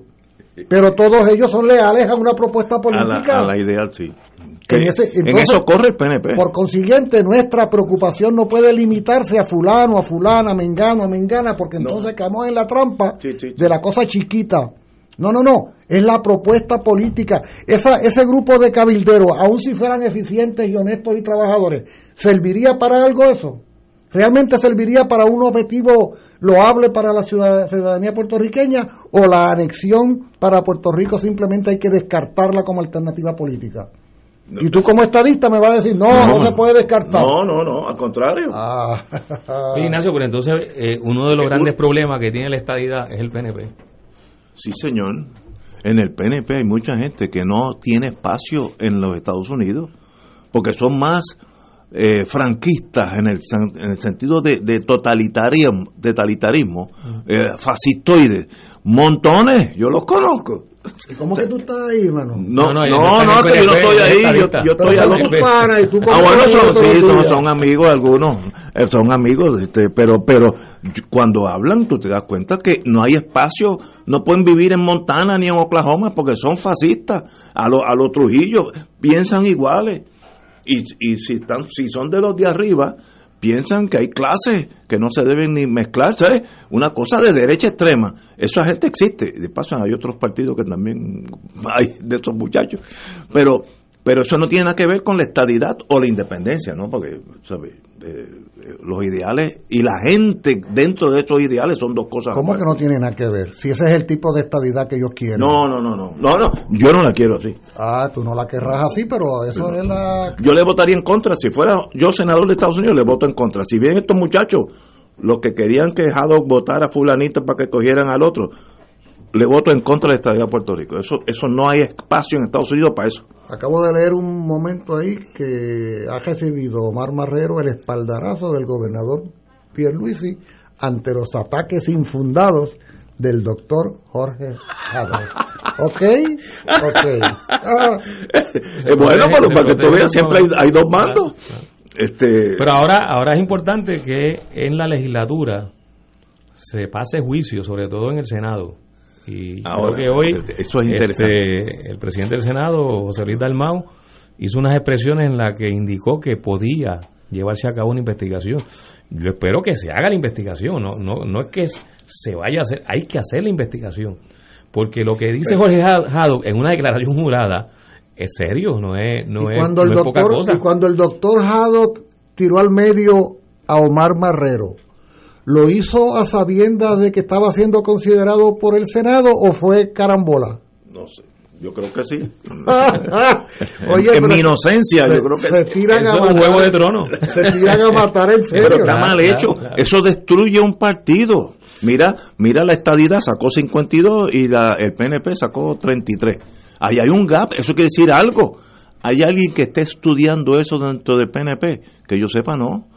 Pero todos ellos son leales a una propuesta A la, política. a la ideal, sí. En Que- ese- en entonces, eso corre el PNP. Por consiguiente, nuestra preocupación no puede limitarse a fulano, a fulana, a mengano, a mengana, porque entonces caemos en la trampa de la cosa chiquita. No, no, no, es la propuesta política. Esa, ese grupo de cabilderos, aun si fueran eficientes y honestos y trabajadores, ¿serviría para algo eso? ¿Realmente serviría para un objetivo loable para la ciudad- ciudadanía puertorriqueña o la anexión para Puerto Rico simplemente hay que descartarla como alternativa política? Y tú como estadista me vas a decir, no, no, se puede descartar. No, no, no, al contrario. Ah. Oye, Ignacio, pero entonces eh, uno de los grandes problemas que tiene la estadidad es el PNP. Sí, señor. En el PNP hay mucha gente que no tiene espacio en los Estados Unidos porque son más eh, franquistas en el, en el sentido de, de totalitarismo, totalitarismo eh, fascistoides. Montones, yo los conozco. ¿Y cómo que tú estás ahí, mano? No, no, no, el que yo no estoy ahí, yo, estoy otro- tus panas y tú Ah, bueno, son, sí, los son, amigos algunos, eh, son amigos, este, pero, pero cuando hablan tú te das cuenta que no hay espacio, no pueden vivir en Montana ni en Oklahoma porque son fascistas, a los a los Trujillo piensan iguales y, y si están, si son de los de arriba piensan que hay clases que no se deben ni mezclar, ¿sabes? Una cosa de derecha extrema. Esa gente existe. De paso, hay otros partidos que también hay de esos muchachos. Pero pero eso no tiene nada que ver con la estadidad o la independencia, ¿no? Porque, ¿sabes? Eh, eh, los ideales y la gente dentro de esos ideales son dos cosas. ¿Cómo que no tiene nada que ver? Si ese es el tipo de estadidad que ellos quieren. No, no, no, no. No, no. Yo no la quiero así. Ah, tú no la querrás así, pero eso es la... Yo le votaría en contra. Si fuera yo senador de Estados Unidos, le voto en contra. Si bien estos muchachos, los que querían que Haddock votara a fulanito para que cogieran al otro, le voto en contra de la estadía de Puerto Rico. Eso, eso no hay espacio en Estados Unidos para eso. Acabo de leer un momento ahí que ha recibido Omar Marrero el espaldarazo del gobernador Pierluisi ante los ataques infundados del doctor Jorge Haddock. ¿Ok? Ok. Ah, Eh, bueno, pero para que tú veas, siempre hay, hay dos bandos. Este, Pero ahora, ahora es importante que en la legislatura se pase juicio, sobre todo en el Senado. Y Ahora, creo que hoy eso es interesante. este, el presidente del Senado, José Luis Dalmau, hizo unas expresiones en las que indicó que podía llevarse a cabo una investigación. Yo espero que se haga la investigación, no, no, no es que se vaya a hacer, hay que hacer la investigación. Porque lo que dice Jorge Haddock en una declaración jurada es serio, no es, no y, es, cuando el no es poca doctor, cosa. y cuando el doctor Haddock tiró al medio a Omar Marrero, ¿lo hizo a sabiendas de que estaba siendo considerado por el Senado o fue carambola? no sé, yo creo que sí. Oye, en mi inocencia, se- yo creo que se tiran a es un matar- juego de trono. Se tiran a matar en serio. Pero está Claro, mal claro, hecho. claro. Eso destruye un partido. Mira, mira la estadidad sacó 52 y la, el PNP sacó 33. Ahí hay un gap, eso quiere decir algo. Hay alguien que esté estudiando eso dentro del PNP, que yo sepa no.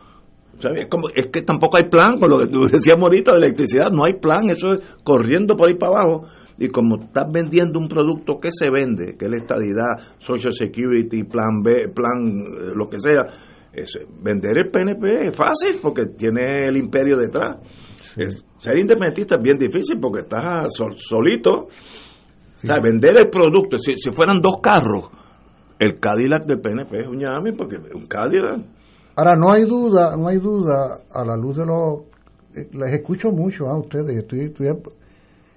Es, como- es que tampoco hay plan, con lo que tú decías ahorita de electricidad, no hay plan, eso es corriendo por ahí para abajo. Y como estás vendiendo un producto que se vende, que es la estadidad, Social Security, plan B, plan eh, lo que sea, es- vender el PNP es fácil porque tiene el imperio detrás. Es- ser independentista es bien difícil porque estás sol- solito. O sea, vender el producto, si, si fueran dos carros, el Cadillac del PNP es un llame porque un Cadillac. Ahora, no hay duda, no hay duda, a la luz de los... eh, Les escucho mucho a ustedes, estoy, estoy-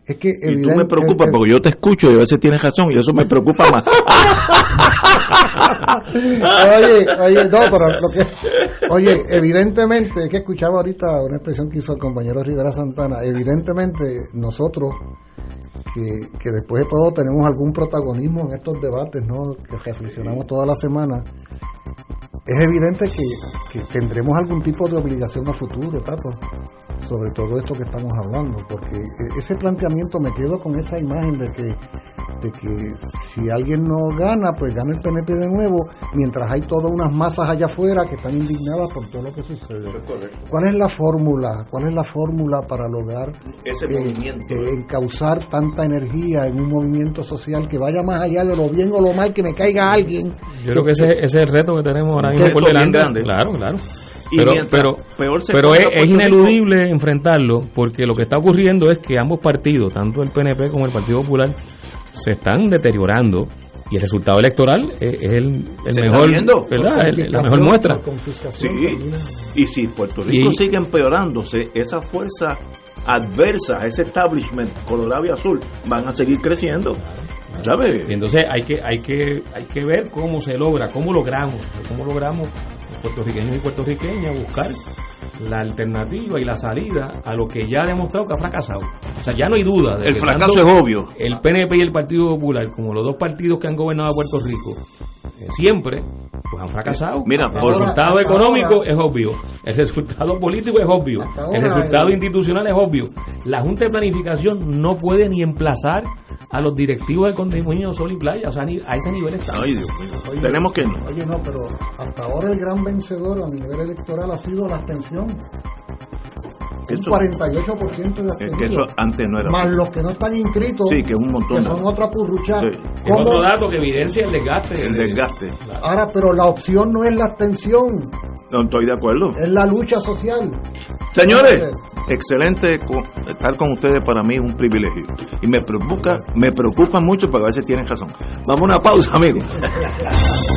es que Y tú me preocupas porque yo te escucho y a veces tienes razón y eso me preocupa más. oye, oye, no, pero lo que, oye, evidentemente, es que escuchaba ahorita una expresión que hizo el compañero Rivera Santana, evidentemente nosotros que, que después de todo tenemos algún protagonismo en estos debates, ¿no? Que reflexionamos toda la semana. Es evidente que, tendremos algún tipo de obligación a futuro, Tato, sobre todo esto que estamos hablando, porque e- ese planteamiento me quedo con esa imagen de que, de que si alguien no gana, pues gana el PNP de nuevo, mientras hay todas unas masas allá afuera que están indignadas por todo lo que sucede. ¿Cuál es la fórmula? ¿Cuál es la fórmula para lograr Ese eh, movimiento. eh, encauzar tanta energía en un movimiento social que vaya más allá de lo bien o lo mal que me caiga alguien? Yo creo que ese, ese es el reto que tenemos ahora mismo por delante. grande. Claro, claro. Y Pero, pero, peor se pero es, es Rico- ineludible enfrentarlo porque lo que está ocurriendo es que ambos partidos, tanto el PNP como el Partido Popular, se están deteriorando y el resultado electoral es, es el, el mejor. ¿verdad? El- la mejor muestra. Sí, y si Puerto Rico Y- sigue empeorándose, esa fuerza adversa, ese establishment colorado y azul, van a seguir creciendo. ¿Sabes? Y entonces hay que, hay que, hay que ver cómo se logra, cómo logramos, cómo logramos puertorriqueños y puertorriqueñas buscar la alternativa y la salida a lo que ya ha demostrado que ha fracasado. O sea, ya no hay duda. De El que fracaso es obvio. El PNP y el Partido Popular, como los dos partidos que han gobernado a Puerto Rico, siempre, pues han fracasado. Mira, el por- resultado hasta económico ahora- es obvio, el resultado político es obvio, ahora el resultado el- institucional es obvio. La Junta de Planificación no puede ni emplazar a los directivos del condominio Sol y Playa, o sea, a ese nivel está. Ay, Dios mío. Tenemos que no. Oye, no, pero hasta ahora el gran vencedor a nivel electoral ha sido la abstención. Un Eso- 48% de Es abstención. que eso antes no era. Más los que no están inscritos, Sí, que es un montón. que son otra purrucha. Sí. Es otro dato que evidencia el desgaste. El desgaste. Ahora, pero la opción no es la abstención, No estoy de acuerdo. es la lucha social. Señores, excelente estar con ustedes para mí es un privilegio. Y me preocupa, me preocupa mucho, pero a veces tienen razón. Vamos a una pausa, amigos.